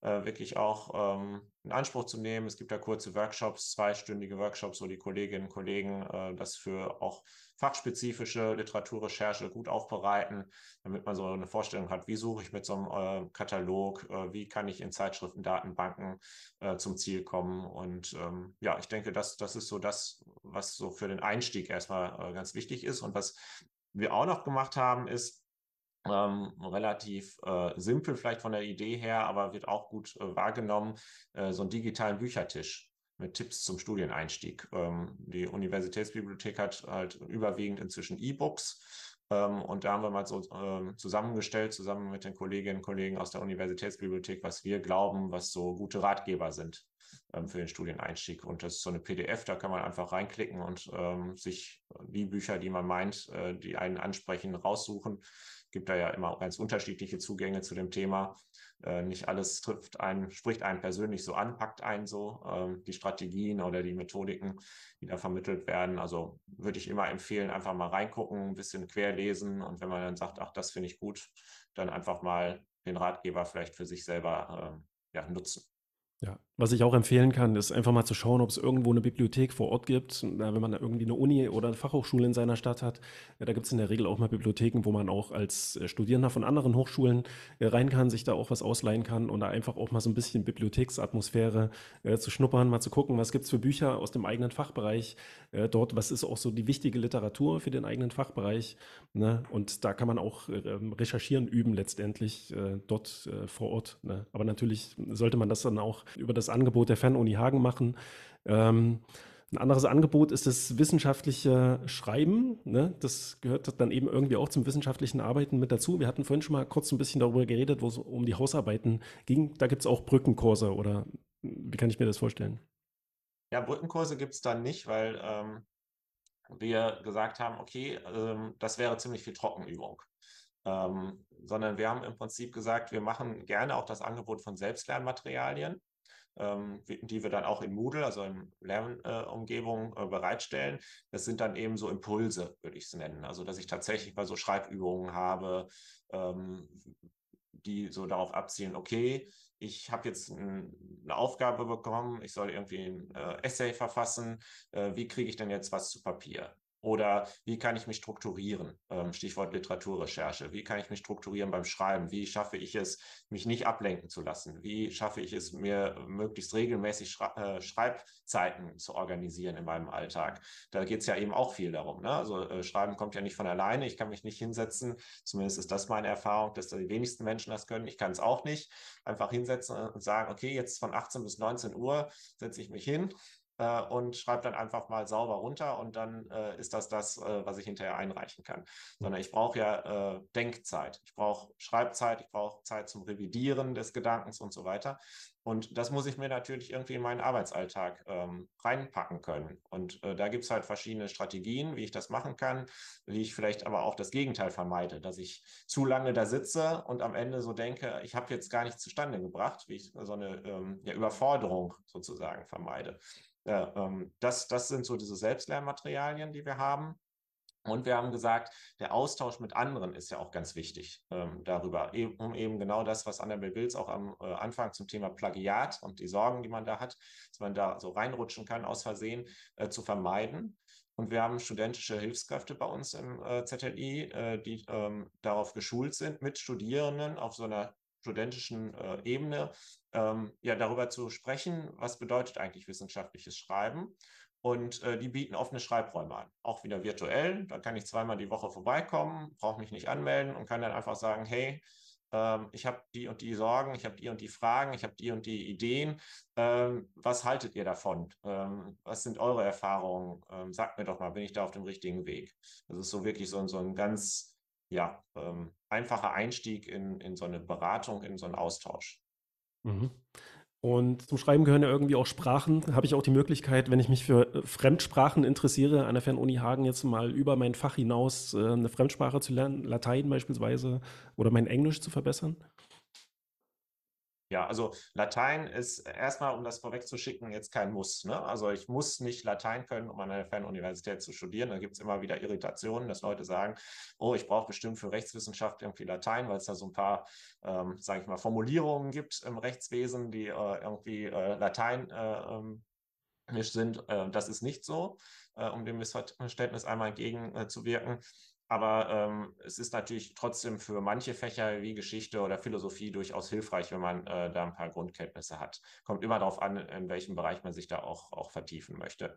wirklich auch in Anspruch zu nehmen. Es gibt da kurze Workshops, zweistündige Workshops, wo die Kolleginnen und Kollegen das für auch fachspezifische Literaturrecherche gut aufbereiten, damit man so eine Vorstellung hat, wie suche ich mit so einem äh, Katalog, äh, wie kann ich in Zeitschriften, Datenbanken äh, zum Ziel kommen. Und ähm, ja, ich denke, das, das ist so das, was so für den Einstieg erstmal äh, ganz wichtig ist und was wir auch noch gemacht haben, ist ähm, relativ äh, simpel vielleicht von der Idee her, aber wird auch gut äh, wahrgenommen, äh, so einen digitalen Büchertisch mit Tipps zum Studieneinstieg. Ähm, die Universitätsbibliothek hat halt überwiegend inzwischen E-Books. Ähm, und da haben wir mal so ähm, zusammengestellt, zusammen mit den Kolleginnen und Kollegen aus der Universitätsbibliothek, was wir glauben, was so gute Ratgeber sind ähm, für den Studieneinstieg. Und das ist so eine PDF, da kann man einfach reinklicken und ähm, sich die Bücher, die man meint, äh, die einen ansprechen, raussuchen. Gibt da ja immer ganz unterschiedliche Zugänge zu dem Thema. Äh, nicht alles trifft einen, spricht einen persönlich so an, packt einen so. Ähm, die Strategien oder die Methodiken, die da vermittelt werden. Also würde ich immer empfehlen, einfach mal reingucken, ein bisschen querlesen und wenn man dann sagt, ach, das finde ich gut, dann einfach mal den Ratgeber vielleicht für sich selber äh, ja, nutzen. Ja, was ich auch empfehlen kann, ist einfach mal zu schauen, ob es irgendwo eine Bibliothek vor Ort gibt. wenn man da irgendwie eine Uni oder eine Fachhochschule in seiner Stadt hat, ja, da gibt es in der Regel auch mal Bibliotheken, wo man auch als äh, Studierender von anderen Hochschulen äh, rein kann, sich da auch was ausleihen kann und da einfach auch mal so ein bisschen Bibliotheksatmosphäre äh, zu schnuppern, mal zu gucken, was gibt es für Bücher aus dem eigenen Fachbereich äh, dort, was ist auch so die wichtige Literatur für den eigenen Fachbereich. Ne? Und da kann man auch äh, recherchieren üben letztendlich äh, dort vor Ort. Ne? Aber natürlich sollte man das dann auch über das Angebot der Fernuni Hagen machen. Ähm, ein anderes Angebot ist das wissenschaftliche Schreiben. Ne? Das gehört dann eben irgendwie auch zum wissenschaftlichen Arbeiten mit dazu. Wir hatten vorhin schon mal kurz ein bisschen darüber geredet, wo es um die Hausarbeiten ging. Da gibt es auch Brückenkurse oder wie kann ich mir das vorstellen? Ja, Brückenkurse gibt es dann nicht, weil ähm, wir gesagt haben, okay, ähm, das wäre ziemlich viel Trockenübung. Ähm, sondern wir haben im Prinzip gesagt, wir machen gerne auch das Angebot von Selbstlernmaterialien ähm, die wir dann auch in Moodle, also in Lernumgebung äh, bereitstellen. Das sind dann eben so Impulse, würde ich es nennen. Also dass ich tatsächlich mal so Schreibübungen habe, ähm, die so darauf abzielen, okay, ich habe jetzt ein, eine Aufgabe bekommen, ich soll irgendwie ein äh, Essay verfassen, äh, wie kriege ich denn jetzt was zu Papier? Oder wie kann ich mich strukturieren? Ähm, Stichwort Literaturrecherche. Wie kann ich mich strukturieren beim Schreiben? Wie schaffe ich es, mich nicht ablenken zu lassen? Wie schaffe ich es, mir möglichst regelmäßig äh, Schreibzeiten zu organisieren in meinem Alltag? Da geht es ja eben auch viel darum. Ne? Also äh, Schreiben kommt ja nicht von alleine. Ich kann mich nicht hinsetzen. Zumindest ist das meine Erfahrung, dass die wenigsten Menschen das können. Ich kann es auch nicht. Einfach hinsetzen und sagen, okay, jetzt von 18 bis 19 Uhr setze ich mich hin, äh, und schreibe dann einfach mal sauber runter und dann äh, ist das das, äh, was ich hinterher einreichen kann. Sondern ich brauche ja äh, Denkzeit, ich brauche Schreibzeit, ich brauche Zeit zum Revidieren des Gedankens und so weiter. Und das muss ich mir natürlich irgendwie in meinen Arbeitsalltag ähm, reinpacken können. Und äh, da gibt es halt verschiedene Strategien, wie ich das machen kann, wie ich vielleicht aber auch das Gegenteil vermeide, dass ich zu lange da sitze und am Ende so denke, ich habe jetzt gar nichts zustande gebracht, wie ich so eine ähm, ja, Überforderung sozusagen vermeide. Ja, ähm, das, das sind so diese Selbstlernmaterialien, die wir haben. Und wir haben gesagt, der Austausch mit anderen ist ja auch ganz wichtig ähm, darüber, e, um eben genau das, was Annabel Wills auch am äh, Anfang zum Thema Plagiat und die Sorgen, die man da hat, dass man da so reinrutschen kann aus Versehen, äh, zu vermeiden. Und wir haben studentische Hilfskräfte bei uns im äh, ZLI, äh, die ähm, darauf geschult sind, mit Studierenden auf so einer studentischen äh, Ebene ähm, ja darüber zu sprechen, was bedeutet eigentlich wissenschaftliches Schreiben. Und äh, die bieten offene Schreibräume an, auch wieder virtuell. Da kann ich zweimal die Woche vorbeikommen, brauche mich nicht anmelden und kann dann einfach sagen, hey, ähm, ich habe die und die Sorgen, ich habe die und die Fragen, ich habe die und die Ideen. Ähm, was haltet ihr davon? Ähm, was sind eure Erfahrungen? Ähm, sagt mir doch mal, bin ich da auf dem richtigen Weg? Das ist so wirklich so, so ein ganz ja, ähm, einfacher Einstieg in, in so eine Beratung, in so einen Austausch. Mhm. Und zum Schreiben gehören ja irgendwie auch Sprachen. Habe ich auch die Möglichkeit, wenn ich mich für äh, Fremdsprachen interessiere, an der Fernuni Hagen jetzt mal über mein Fach hinaus äh, eine Fremdsprache zu lernen, Latein beispielsweise, oder mein Englisch zu verbessern? Ja, also Latein ist erstmal, um das vorwegzuschicken, jetzt kein Muss. Ne? Also ich muss nicht Latein können, um an einer Fernuniversität zu studieren. Da gibt es immer wieder Irritationen, dass Leute sagen, oh, ich brauche bestimmt für Rechtswissenschaft irgendwie Latein, weil es da so ein paar, ähm, sage ich mal, Formulierungen gibt im Rechtswesen, die äh, irgendwie äh, Latein äh, ähm, sind. Äh, das ist nicht so, äh, um dem Missverständnis einmal entgegenzuwirken. Aber ähm, es ist natürlich trotzdem für manche Fächer wie Geschichte oder Philosophie durchaus hilfreich, wenn man äh, da ein paar Grundkenntnisse hat. Kommt immer darauf an, in welchem Bereich man sich da auch, auch vertiefen möchte.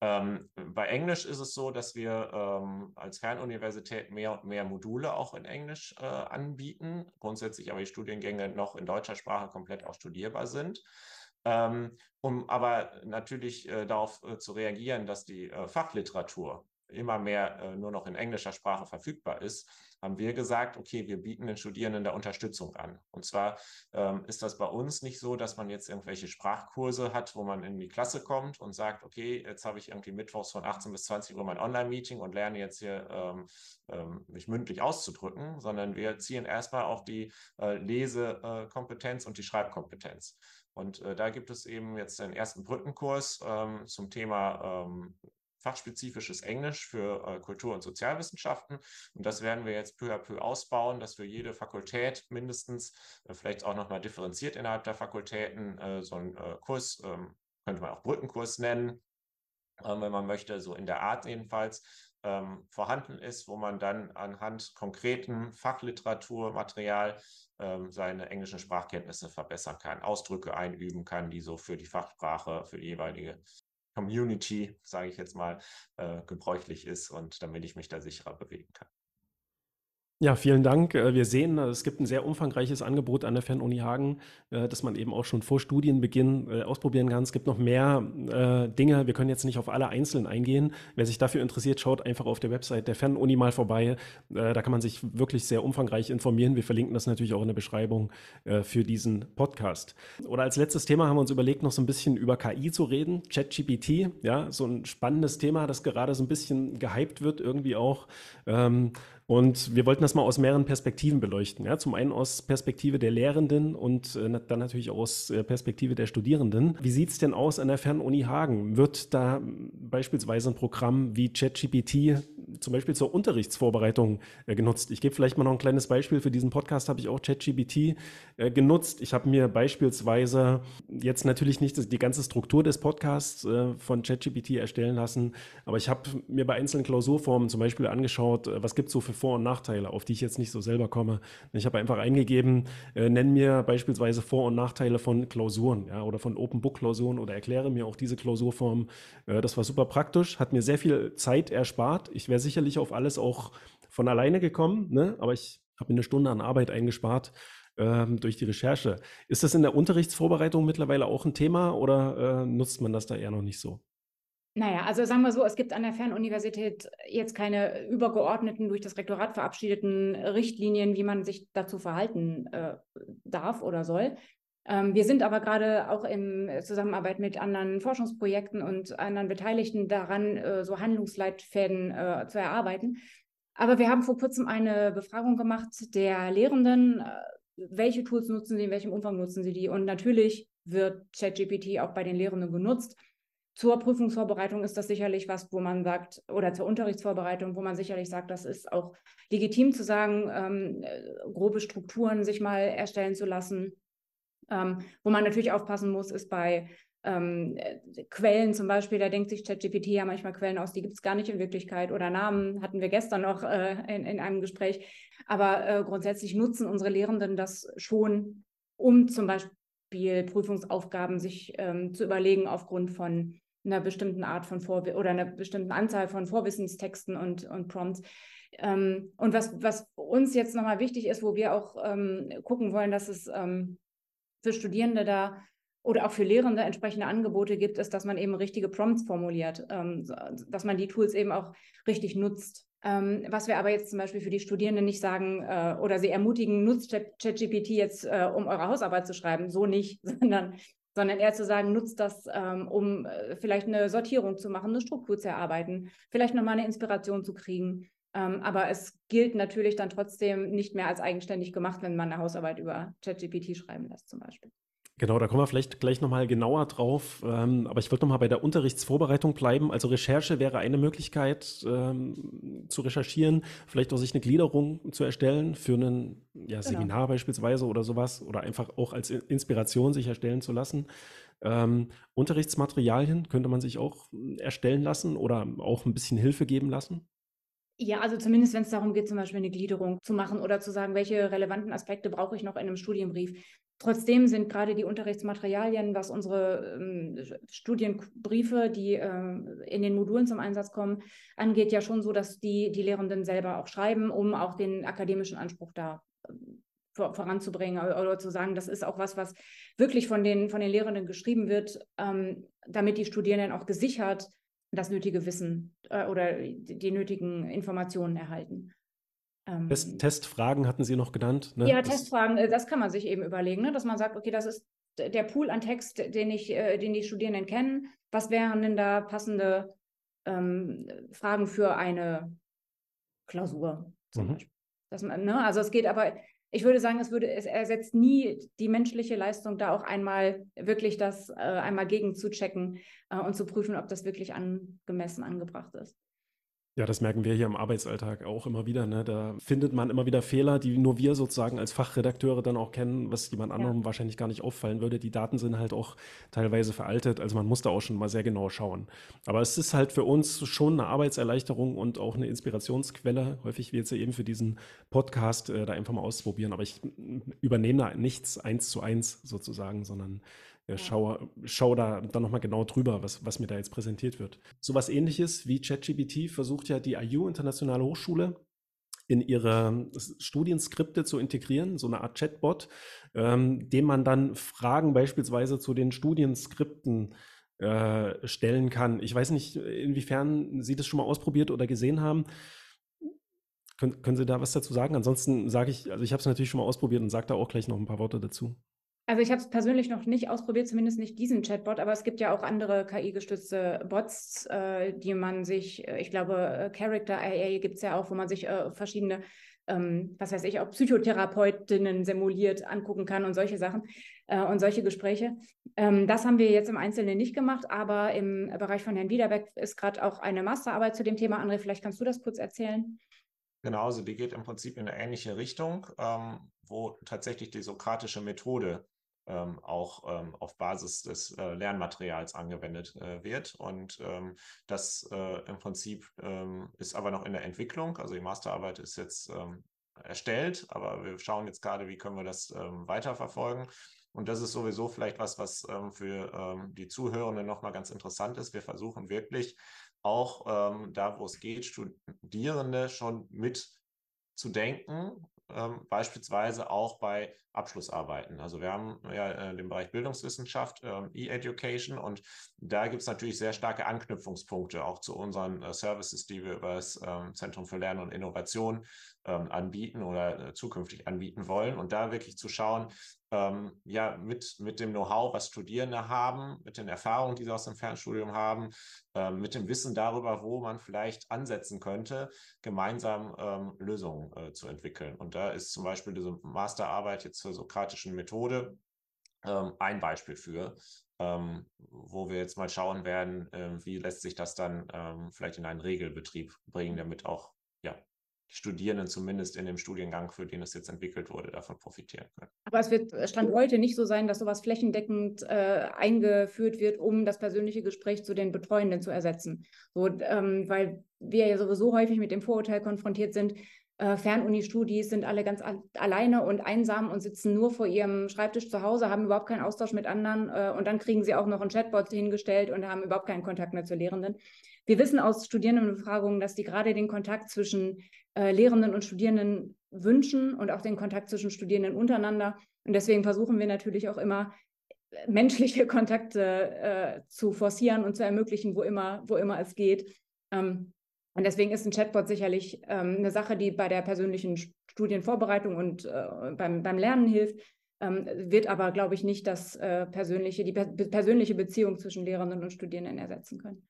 Ähm, bei Englisch ist es so, dass wir ähm, als Fernuniversität mehr und mehr Module auch in Englisch äh, anbieten. Grundsätzlich aber die Studiengänge noch in deutscher Sprache komplett auch studierbar sind. Ähm, um aber natürlich äh, darauf äh, zu reagieren, dass die äh, Fachliteratur immer mehr äh, nur noch in englischer Sprache verfügbar ist, haben wir gesagt, okay, wir bieten den Studierenden da Unterstützung an. Und zwar ähm, ist das bei uns nicht so, dass man jetzt irgendwelche Sprachkurse hat, wo man in die Klasse kommt und sagt, okay, jetzt habe ich irgendwie mittwochs von 18 bis 20 Uhr mein Online-Meeting und lerne jetzt hier ähm, ähm, mich mündlich auszudrücken, sondern wir ziehen erstmal auf die äh, Lesekompetenz und die Schreibkompetenz. Und äh, da gibt es eben jetzt den ersten Brückenkurs ähm, zum Thema ähm, fachspezifisches Englisch für äh, Kultur- und Sozialwissenschaften. Und das werden wir jetzt peu à peu ausbauen, dass für jede Fakultät mindestens, äh, vielleicht auch nochmal differenziert innerhalb der Fakultäten, äh, so ein äh, Kurs, ähm, könnte man auch Brückenkurs nennen, ähm, wenn man möchte, so in der Art jedenfalls, ähm, vorhanden ist, wo man dann anhand konkreten Fachliteraturmaterial ähm, seine englischen Sprachkenntnisse verbessern kann, Ausdrücke einüben kann, die so für die Fachsprache, für die jeweilige Community, sage ich jetzt mal, äh, gebräuchlich ist und damit ich mich da sicherer bewegen kann. Ja, vielen Dank. Äh, wir sehen, äh, es gibt ein sehr umfangreiches Angebot an der Fernuni Hagen, äh, das man eben auch schon vor Studienbeginn ausprobieren kann. Es gibt noch mehr Dinge. Wir können jetzt nicht auf alle einzeln eingehen. Wer sich dafür interessiert, schaut einfach auf der Website der Fernuni mal vorbei. Da kann man sich wirklich sehr umfangreich informieren. Wir verlinken das natürlich auch in der Beschreibung für diesen Podcast. Oder als letztes Thema haben wir uns überlegt, noch so ein bisschen über KI zu reden. ChatGPT, ja, so ein spannendes Thema, das gerade so ein bisschen gehypt wird, irgendwie auch. Und wir wollten das mal aus mehreren Perspektiven beleuchten. Ja, zum einen aus Perspektive der Lehrenden und äh, dann natürlich auch aus äh, Perspektive der Studierenden. Wie sieht es denn aus an der Fernuni Hagen? Wird da beispielsweise ein Programm wie ChatGPT zum Beispiel zur Unterrichtsvorbereitung äh, genutzt? Ich gebe vielleicht mal noch ein kleines Beispiel. Für diesen Podcast habe ich auch ChatGPT äh, genutzt. Ich habe mir beispielsweise jetzt natürlich nicht die ganze Struktur des Podcasts äh, von ChatGPT erstellen lassen, aber ich habe mir bei einzelnen Klausurformen zum Beispiel angeschaut, äh, was gibt es so für vor- und Nachteile, auf die ich jetzt nicht so selber komme. Ich habe einfach eingegeben, äh, nenn mir beispielsweise Vor- und Nachteile von Klausuren ja, oder von Open Book Klausuren oder erkläre mir auch diese Klausurform. Äh, das war super praktisch, hat mir sehr viel Zeit erspart. Ich wäre sicherlich auf alles auch von alleine gekommen, ne? aber ich habe mir eine Stunde an Arbeit eingespart ähm, durch die Recherche. Ist das in der Unterrichtsvorbereitung mittlerweile auch ein Thema oder äh, nutzt man das da eher noch nicht so? Naja, also sagen wir so, es gibt an der Fernuniversität jetzt keine übergeordneten, durch das Rektorat verabschiedeten Richtlinien, wie man sich dazu verhalten äh, darf oder soll. Ähm, wir sind aber gerade auch in Zusammenarbeit mit anderen Forschungsprojekten und anderen Beteiligten daran, äh, so Handlungsleitfäden äh, zu erarbeiten. Aber wir haben vor kurzem eine Befragung gemacht der Lehrenden. Äh, welche Tools nutzen sie, in welchem Umfang nutzen sie die? Und natürlich wird ChatGPT auch bei den Lehrenden genutzt. Zur Prüfungsvorbereitung ist das sicherlich was, wo man sagt, oder zur Unterrichtsvorbereitung, wo man sicherlich sagt, das ist auch legitim zu sagen, ähm, äh, grobe Strukturen sich mal erstellen zu lassen. Ähm, wo man natürlich aufpassen muss, ist bei ähm, äh, Quellen zum Beispiel, da denkt sich ChatGPT ja manchmal Quellen aus, die gibt es gar nicht in Wirklichkeit oder Namen hatten wir gestern noch äh, in, in einem Gespräch. Aber äh, grundsätzlich nutzen unsere Lehrenden das schon, um zum Beispiel Prüfungsaufgaben sich ähm, zu überlegen aufgrund von einer bestimmten Art von Vor oder einer bestimmten Anzahl von Vorwissenstexten und, und Prompts. Ähm, und was, was uns jetzt nochmal wichtig ist, wo wir auch ähm, gucken wollen, dass es ähm, für Studierende da oder auch für Lehrende entsprechende Angebote gibt, ist, dass man eben richtige Prompts formuliert, ähm, dass man die Tools eben auch richtig nutzt. Ähm, was wir aber jetzt zum Beispiel für die Studierenden nicht sagen äh, oder sie ermutigen, nutzt ChatGPT jetzt, äh, um eure Hausarbeit zu schreiben, so nicht, sondern sondern eher zu sagen, nutzt das, ähm, um äh, vielleicht eine Sortierung zu machen, eine Struktur zu erarbeiten, vielleicht nochmal eine Inspiration zu kriegen. Ähm, aber es gilt natürlich dann trotzdem nicht mehr als eigenständig gemacht, wenn man eine Hausarbeit über ChatGPT schreiben lässt zum Beispiel. Genau, da kommen wir vielleicht gleich nochmal genauer drauf. Ähm, aber ich wollte nochmal bei der Unterrichtsvorbereitung bleiben. Also Recherche wäre eine Möglichkeit ähm, zu recherchieren, vielleicht auch sich eine Gliederung zu erstellen für ein ja, genau. Seminar beispielsweise oder sowas oder einfach auch als Inspiration sich erstellen zu lassen. Ähm, Unterrichtsmaterialien könnte man sich auch erstellen lassen oder auch ein bisschen Hilfe geben lassen? Ja, also zumindest wenn es darum geht, zum Beispiel eine Gliederung zu machen oder zu sagen, welche relevanten Aspekte brauche ich noch in einem Studienbrief. Trotzdem sind gerade die Unterrichtsmaterialien, was unsere ähm, Studienbriefe, die äh, in den Modulen zum Einsatz kommen, angeht, ja schon so, dass die, die Lehrenden selber auch schreiben, um auch den akademischen Anspruch da äh, vor, voranzubringen oder, oder, zu sagen, das ist auch was, was wirklich von den, von den Lehrenden geschrieben wird, ähm, damit die Studierenden auch gesichert das nötige Wissen äh, oder die, die, nötigen Informationen erhalten. Ähm, Test, Testfragen hatten Sie noch genannt. Ne? Ja, das, Testfragen, äh, das kann man sich eben überlegen, ne? dass man sagt, okay, das ist der Pool an Text, den ich, äh, den die Studierenden kennen. Was wären denn da passende ähm, Fragen für eine Klausur zum mhm. Beispiel? Man, ne? Also es geht aber ich würde sagen, es, würde, es ersetzt nie die menschliche Leistung, da auch einmal wirklich das äh, einmal gegen zu checken äh, und zu prüfen, ob das wirklich angemessen angebracht ist. Ja, das merken wir hier im Arbeitsalltag auch immer wieder. Ne? Da findet man immer wieder Fehler, die nur wir sozusagen als Fachredakteure dann auch kennen, was jemand anderem ja. wahrscheinlich gar nicht auffallen würde. Die Daten sind halt auch teilweise veraltet, also man muss da auch schon mal sehr genau schauen. Aber es ist halt für uns schon eine Arbeitserleichterung und auch eine Inspirationsquelle, häufig wie jetzt eben für diesen Podcast, äh, da einfach mal auszuprobieren. Aber ich übernehme da nichts eins zu eins sozusagen, sondern äh, schaue, schaue da dann nochmal genau drüber, was, was mir da jetzt präsentiert wird. So was ähnliches wie ChatGPT versucht ja die IU Internationale Hochschule in ihre Studienskripte zu integrieren, so eine Art Chatbot, ähm, dem man dann Fragen beispielsweise zu den Studienskripten äh, stellen kann. Ich weiß nicht, inwiefern Sie das schon mal ausprobiert oder gesehen haben. Können, können Sie da was dazu sagen? Ansonsten sage ich, also ich habe es natürlich schon mal ausprobiert und sage da auch gleich noch ein paar Worte dazu. Also ich habe es persönlich noch nicht ausprobiert, zumindest nicht diesen Chatbot, aber es gibt ja auch andere KI-gestützte Bots, äh, die man sich, äh, ich glaube, äh, Character AI gibt es ja auch, wo man sich äh, verschiedene, ähm, was weiß ich, auch Psychotherapeutinnen simuliert angucken kann und solche Sachen äh, und solche Gespräche. Ähm, das haben wir jetzt im Einzelnen nicht gemacht, aber im Bereich von Herrn Wiederbeck ist gerade auch eine Masterarbeit zu dem Thema. André, vielleicht kannst du das kurz erzählen? Genau, also die geht im Prinzip in eine ähnliche Richtung, ähm, wo tatsächlich die sokratische Methode ähm, auch ähm, auf Basis des äh, Lernmaterials angewendet äh, wird. Und ähm, das äh, im Prinzip ähm, ist aber noch in der Entwicklung. Also die Masterarbeit ist jetzt ähm, erstellt, aber wir schauen jetzt gerade, wie können wir das ähm, weiterverfolgen. Und das ist sowieso vielleicht was, was für die Zuhörenden nochmal ganz interessant ist. Wir versuchen wirklich auch da, wo es geht, Studierende schon mit zu denken ähm, beispielsweise auch bei Abschlussarbeiten. Also wir haben ja äh, den Bereich Bildungswissenschaft, ähm, E-Education und da gibt es natürlich sehr starke Anknüpfungspunkte auch zu unseren äh, Services, die wir über das ähm, Zentrum für Lernen und Innovation ähm, anbieten oder äh, zukünftig anbieten wollen und da wirklich zu schauen, ähm, ja, mit, mit dem Know-how, was Studierende haben, mit den Erfahrungen, die sie aus dem Fernstudium haben, ähm, mit dem Wissen darüber, wo man vielleicht ansetzen könnte, gemeinsam ähm, Lösungen äh, zu entwickeln. Und da ist zum Beispiel diese Masterarbeit jetzt zur sokratischen Methode ähm, ein Beispiel für, ähm, wo wir jetzt mal schauen werden, äh, wie lässt sich das dann ähm, vielleicht in einen Regelbetrieb bringen, damit auch Studierenden zumindest in dem Studiengang, für den es jetzt entwickelt wurde, davon profitieren können. Aber es wird äh, Stand heute nicht so sein, dass sowas flächendeckend äh, eingeführt wird, um das persönliche Gespräch zu den Betreuenden zu ersetzen. So, ähm, weil wir ja sowieso häufig mit dem Vorurteil konfrontiert sind, äh, Fernuni-Studis sind alle ganz alleine und einsam und sitzen nur vor ihrem Schreibtisch zu Hause, haben überhaupt keinen Austausch mit anderen äh, und dann kriegen sie auch noch einen Chatbot hingestellt und haben überhaupt keinen Kontakt mehr zu Lehrenden. Wir wissen aus Studierendenbefragungen, dass die gerade den Kontakt zwischen äh, Lehrenden und Studierenden wünschen und auch den Kontakt zwischen Studierenden untereinander. Und deswegen versuchen wir natürlich auch immer, äh, menschliche Kontakte äh, zu forcieren und zu ermöglichen, wo immer, wo immer es geht. Ähm, und deswegen ist ein Chatbot sicherlich ähm, eine Sache, die bei der persönlichen Studienvorbereitung und äh, beim, beim Lernen hilft, ähm, wird aber, glaube ich, nicht das äh, persönliche, die per persönliche Beziehung zwischen Lehrenden und Studierenden ersetzen können.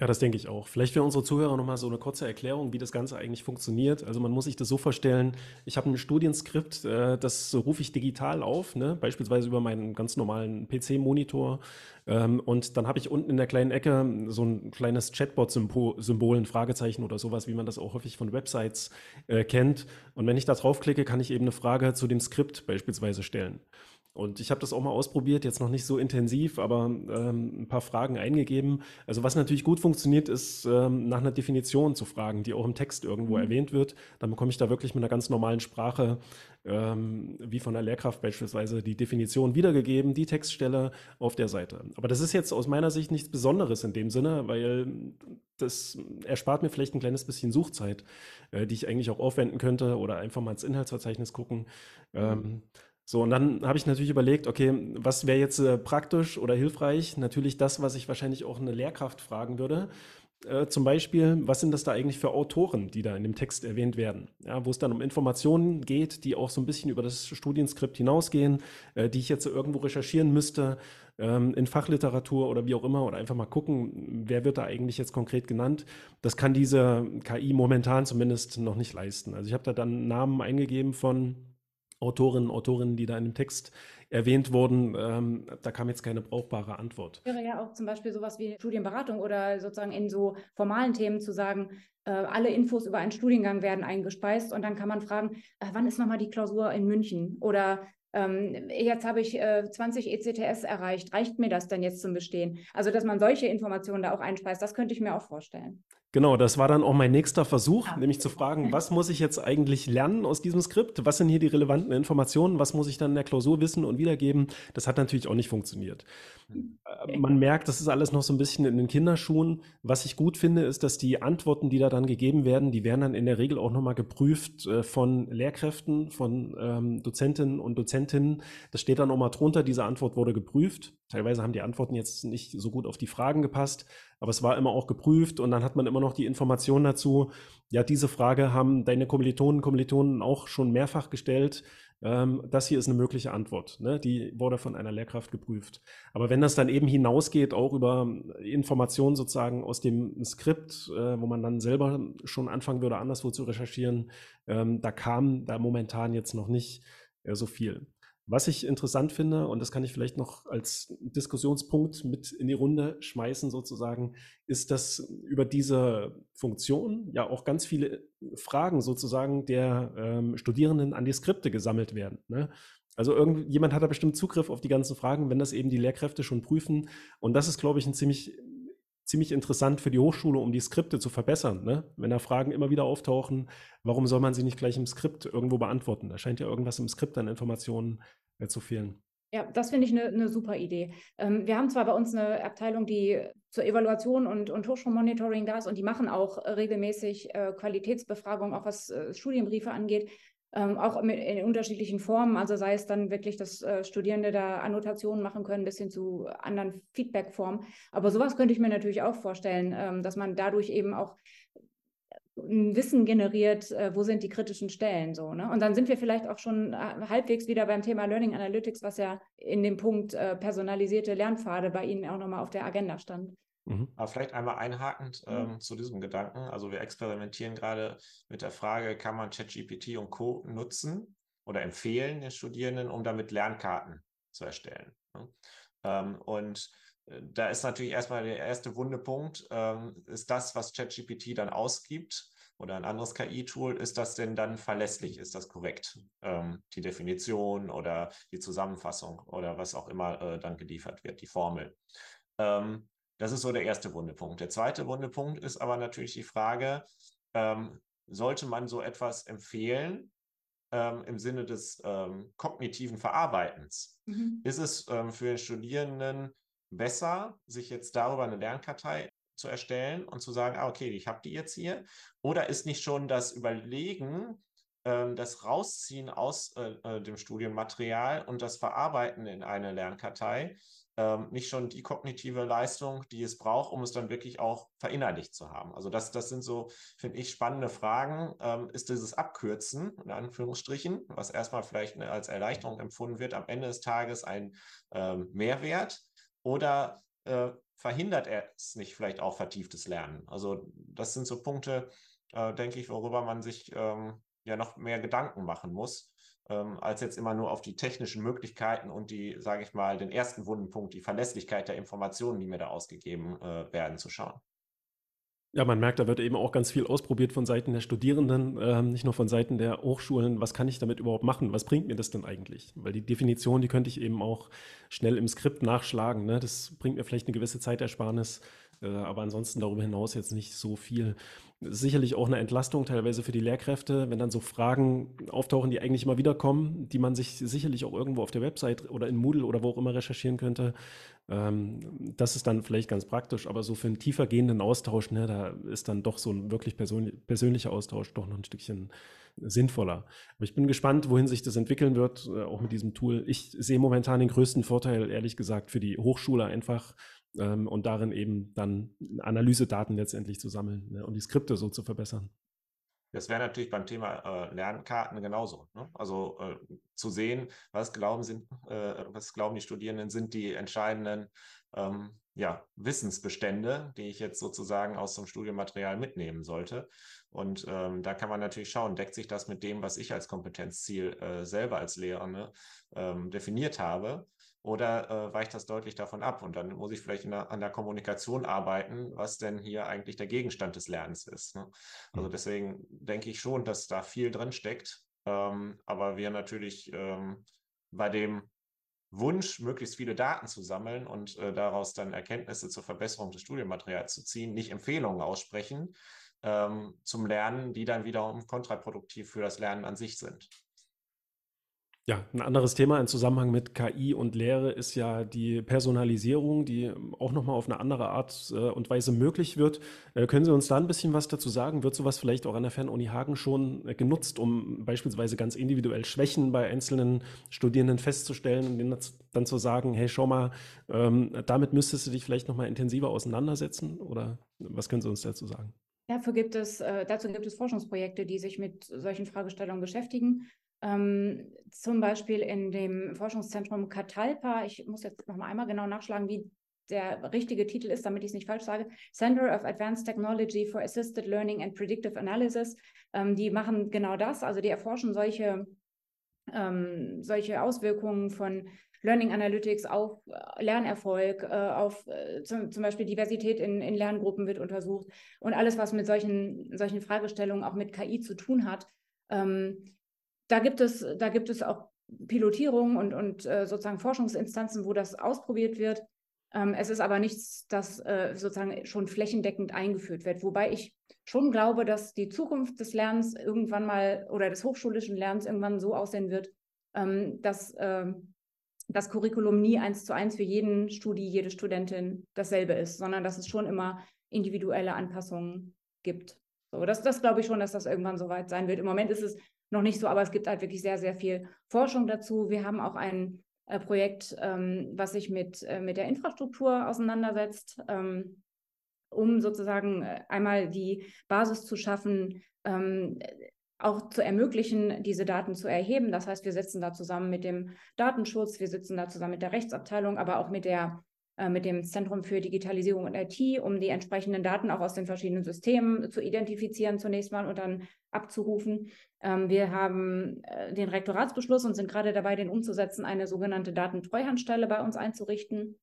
Ja, das denke ich auch. Vielleicht für unsere Zuhörer nochmal so eine kurze Erklärung, wie das Ganze eigentlich funktioniert. Also man muss sich das so vorstellen, ich habe ein Studienskript, äh, das rufe ich digital auf, ne? beispielsweise über meinen ganz normalen PC-Monitor. Ähm, und dann habe ich unten in der kleinen Ecke so ein kleines Chatbot-Symbol, ein Fragezeichen oder sowas, wie man das auch häufig von Websites äh, kennt. Und wenn ich da draufklicke, kann ich eben eine Frage zu dem Skript beispielsweise stellen. Und ich habe das auch mal ausprobiert, jetzt noch nicht so intensiv, aber ähm, ein paar Fragen eingegeben. Also was natürlich gut funktioniert, ist ähm, nach einer Definition zu fragen, die auch im Text irgendwo mhm. erwähnt wird. Dann bekomme ich da wirklich mit einer ganz normalen Sprache, ähm, wie von der Lehrkraft beispielsweise, die Definition wiedergegeben, die Textstelle auf der Seite. Aber das ist jetzt aus meiner Sicht nichts Besonderes in dem Sinne, weil das erspart mir vielleicht ein kleines bisschen Suchzeit, äh, die ich eigentlich auch aufwenden könnte oder einfach mal ins Inhaltsverzeichnis gucken. Ähm, so, und dann habe ich natürlich überlegt, okay, was wäre jetzt äh, praktisch oder hilfreich? Natürlich das, was ich wahrscheinlich auch eine Lehrkraft fragen würde. Äh, zum Beispiel, was sind das da eigentlich für Autoren, die da in dem Text erwähnt werden? Ja, wo es dann um Informationen geht, die auch so ein bisschen über das Studienskript hinausgehen, äh, die ich jetzt irgendwo recherchieren müsste, ähm, in Fachliteratur oder wie auch immer, oder einfach mal gucken, wer wird da eigentlich jetzt konkret genannt. Das kann diese KI momentan zumindest noch nicht leisten. Also ich habe da dann Namen eingegeben von Autorinnen, Autorinnen, die da in dem Text erwähnt wurden, ähm, da kam jetzt keine brauchbare Antwort. Wäre ja auch zum Beispiel sowas wie Studienberatung oder sozusagen in so formalen Themen zu sagen, äh, alle Infos über einen Studiengang werden eingespeist und dann kann man fragen, äh, wann ist nochmal die Klausur in München oder ähm, jetzt habe ich äh, 20 ECTS erreicht. Reicht mir das denn jetzt zum Bestehen? Also, dass man solche Informationen da auch einspeist, das könnte ich mir auch vorstellen. Genau, das war dann auch mein nächster Versuch, ja. nämlich zu fragen, was muss ich jetzt eigentlich lernen aus diesem Skript? Was sind hier die relevanten Informationen? Was muss ich dann in der Klausur wissen und wiedergeben? Das hat natürlich auch nicht funktioniert. Äh, man merkt, das ist alles noch so ein bisschen in den Kinderschuhen. Was ich gut finde, ist, dass die Antworten, die da dann gegeben werden, die werden dann in der Regel auch nochmal geprüft äh, von Lehrkräften, von ähm, Dozentinnen und Dozentinnen. Das steht dann nochmal drunter, diese Antwort wurde geprüft. Teilweise haben die Antworten jetzt nicht so gut auf die Fragen gepasst, aber es war immer auch geprüft und dann hat man immer noch die Information dazu, ja, diese Frage haben deine Kommilitonen, Kommilitonen auch schon mehrfach gestellt. Ähm, das hier ist eine mögliche Antwort. Ne? Die wurde von einer Lehrkraft geprüft. Aber wenn das dann eben hinausgeht, auch über Informationen sozusagen aus dem Skript, äh, wo man dann selber schon anfangen würde, anderswo zu recherchieren, ähm, da kam da momentan jetzt noch nicht äh, so viel. Was ich interessant finde, und das kann ich vielleicht noch als Diskussionspunkt mit in die Runde schmeißen, sozusagen, ist, dass über diese Funktion ja auch ganz viele Fragen sozusagen der ähm, Studierenden an die Skripte gesammelt werden. Ne? Also irgendjemand hat da bestimmt Zugriff auf die ganzen Fragen, wenn das eben die Lehrkräfte schon prüfen. Und das ist, glaube ich, ein ziemlich ziemlich interessant für die Hochschule, um die Skripte zu verbessern. Ne? Wenn da Fragen immer wieder auftauchen, warum soll man sie nicht gleich im Skript irgendwo beantworten? Da scheint ja irgendwas im Skript an Informationen äh, zu fehlen. Ja, das finde ich eine ne super Idee. Ähm, wir haben zwar bei uns eine Abteilung, die zur Evaluation und, und Hochschulmonitoring da ist und die machen auch regelmäßig äh, Qualitätsbefragungen, auch was äh, Studienbriefe angeht ähm, auch mit, in unterschiedlichen Formen. Also sei es dann wirklich, dass äh, Studierende da Annotationen machen können, bis hin zu anderen Feedback-Formen. Aber sowas könnte ich mir natürlich auch vorstellen, ähm, dass man dadurch eben auch ein Wissen generiert, äh, wo sind die kritischen Stellen so. Ne? Und dann sind wir vielleicht auch schon äh, halbwegs wieder beim Thema Learning Analytics, was ja in dem Punkt äh, personalisierte Lernpfade bei Ihnen auch nochmal auf der Agenda stand. Mhm. Aber vielleicht einmal einhakend mhm. ähm, zu diesem Gedanken. Also wir experimentieren gerade mit der Frage, kann man ChatGPT und Co. nutzen oder empfehlen den Studierenden, um damit Lernkarten zu erstellen. Ne? Ähm, und äh, da ist natürlich erstmal der erste Wundepunkt, ähm, ist das, was ChatGPT dann ausgibt oder ein anderes KI-Tool, ist das denn dann verlässlich? Ist das korrekt? Ähm, die Definition oder die Zusammenfassung oder was auch immer äh, dann geliefert wird, die Formel. Ähm, das ist so der erste Wundepunkt. Der zweite Wundepunkt ist aber natürlich die Frage, ähm, sollte man so etwas empfehlen ähm, im Sinne des ähm, kognitiven Verarbeitens? Mhm. Ist es ähm, für den Studierenden besser, sich jetzt darüber eine Lernkartei zu erstellen und zu sagen, ah, okay, ich habe die jetzt hier? Oder ist nicht schon das Überlegen, ähm, das Rausziehen aus äh, äh, dem Studienmaterial und das Verarbeiten in eine Lernkartei ähm, nicht schon die kognitive Leistung, die es braucht, um es dann wirklich auch verinnerlicht zu haben. Also das, das sind so, finde ich, spannende Fragen. Ähm, ist dieses Abkürzen, in Anführungsstrichen, was erstmal vielleicht ne, als Erleichterung empfunden wird, am Ende des Tages ein ähm, Mehrwert oder äh, verhindert er es nicht vielleicht auch vertieftes Lernen? Also das sind so Punkte, äh, denke ich, worüber man sich ähm, ja noch mehr Gedanken machen muss ähm, als jetzt immer nur auf die technischen Möglichkeiten und die, sage ich mal, den ersten Wundenpunkt, die Verlässlichkeit der Informationen, die mir da ausgegeben äh, werden, zu schauen. Ja, man merkt, da wird eben auch ganz viel ausprobiert von Seiten der Studierenden, äh, nicht nur von Seiten der Hochschulen. Was kann ich damit überhaupt machen? Was bringt mir das denn eigentlich? Weil die Definition, die könnte ich eben auch schnell im Skript nachschlagen. Ne? Das bringt mir vielleicht eine gewisse Zeitersparnis, aber ansonsten darüber hinaus jetzt nicht so viel sicherlich auch eine Entlastung teilweise für die Lehrkräfte, wenn dann so Fragen auftauchen, die eigentlich immer wieder kommen, die man sich sicherlich auch irgendwo auf der Website oder in Moodle oder wo auch immer recherchieren könnte. Ähm, das ist dann vielleicht ganz praktisch, aber so für einen tiefer gehenden Austausch, ne, da ist dann doch so ein wirklich persönlich, persönlicher Austausch doch noch ein Stückchen sinnvoller. Aber ich bin gespannt, wohin sich das entwickeln wird, äh, auch mit diesem Tool. Ich sehe momentan den größten Vorteil, ehrlich gesagt, für die Hochschule einfach, ähm, und darin eben dann Analysedaten letztendlich zu sammeln ne, und die Skripte so zu verbessern. Das wäre natürlich beim Thema äh, Lernkarten genauso. Ne? Also äh, zu sehen, was glauben, sind, äh, was glauben die Studierenden, sind die entscheidenden ähm, ja, Wissensbestände, die ich jetzt sozusagen aus dem Studienmaterial mitnehmen sollte. Und ähm, da kann man natürlich schauen, deckt sich das mit dem, was ich als Kompetenzziel äh, selber als Lehrende ähm, definiert habe oder äh, weicht das deutlich davon ab? Und dann muss ich vielleicht der, an der Kommunikation arbeiten, was denn hier eigentlich der Gegenstand des Lernens ist. Ne? Also mhm. deswegen denke ich schon, dass da viel drin steckt. Ähm, aber wir natürlich ähm, bei dem Wunsch, möglichst viele Daten zu sammeln und äh, daraus dann Erkenntnisse zur Verbesserung des Studienmaterials zu ziehen, nicht Empfehlungen aussprechen ähm, zum Lernen, die dann wiederum kontraproduktiv für das Lernen an sich sind. Ja, ein anderes Thema im Zusammenhang mit KI und Lehre ist ja die Personalisierung, die auch nochmal auf eine andere Art äh, und Weise möglich wird. Äh, können Sie uns da ein bisschen was dazu sagen? Wird sowas vielleicht auch an der Fernuni Hagen schon äh, genutzt, um beispielsweise ganz individuell Schwächen bei einzelnen Studierenden festzustellen und denen dann zu sagen, hey, schau mal, ähm, damit müsstest du dich vielleicht nochmal intensiver auseinandersetzen? Oder was können Sie uns dazu sagen? Dafür gibt es, dazu gibt es Forschungsprojekte, die sich mit solchen Fragestellungen beschäftigen. Ähm, zum Beispiel in dem Forschungszentrum Catalpa, ich muss jetzt noch mal einmal genau nachschlagen, wie der richtige Titel ist, damit ich es nicht falsch sage, Center of Advanced Technology for Assisted Learning and Predictive Analysis. Ähm, die machen genau das, also die erforschen solche, ähm, solche Auswirkungen von Learning Analytics auf äh, Lernerfolg, äh, auf äh, zum, zum, Beispiel Diversität in, in, Lerngruppen wird untersucht und alles, was mit solchen, solchen Fragestellungen auch mit KI zu tun hat. Ähm, da gibt es, da gibt es auch Pilotierungen und, und äh, sozusagen Forschungsinstanzen, wo das ausprobiert wird. Ähm, es ist aber nichts, das äh, sozusagen schon flächendeckend eingeführt wird. Wobei ich schon glaube, dass die Zukunft des Lernens irgendwann mal oder des hochschulischen Lernens irgendwann so aussehen wird, ähm, dass äh, das Curriculum nie eins zu eins für jeden Studi, jede Studentin dasselbe ist, sondern dass es schon immer individuelle Anpassungen gibt. So, das, das glaube ich schon, dass das irgendwann soweit sein wird. Im Moment ist es noch nicht so, aber es gibt halt wirklich sehr, sehr viel Forschung dazu. Wir haben auch ein äh, Projekt, ähm, was sich mit, äh, mit der Infrastruktur auseinandersetzt, ähm, um sozusagen äh, einmal die Basis zu schaffen, ähm, auch zu ermöglichen, diese Daten zu erheben. Das heißt, wir sitzen da zusammen mit dem Datenschutz, wir sitzen da zusammen mit der Rechtsabteilung, aber auch mit der mit dem Zentrum für Digitalisierung und IT, um die entsprechenden Daten auch aus den verschiedenen Systemen zu identifizieren zunächst mal und dann abzurufen. Ähm, wir haben äh, den Rektoratsbeschluss und sind gerade dabei, den umzusetzen, eine sogenannte Datentreuhandstelle bei uns einzurichten.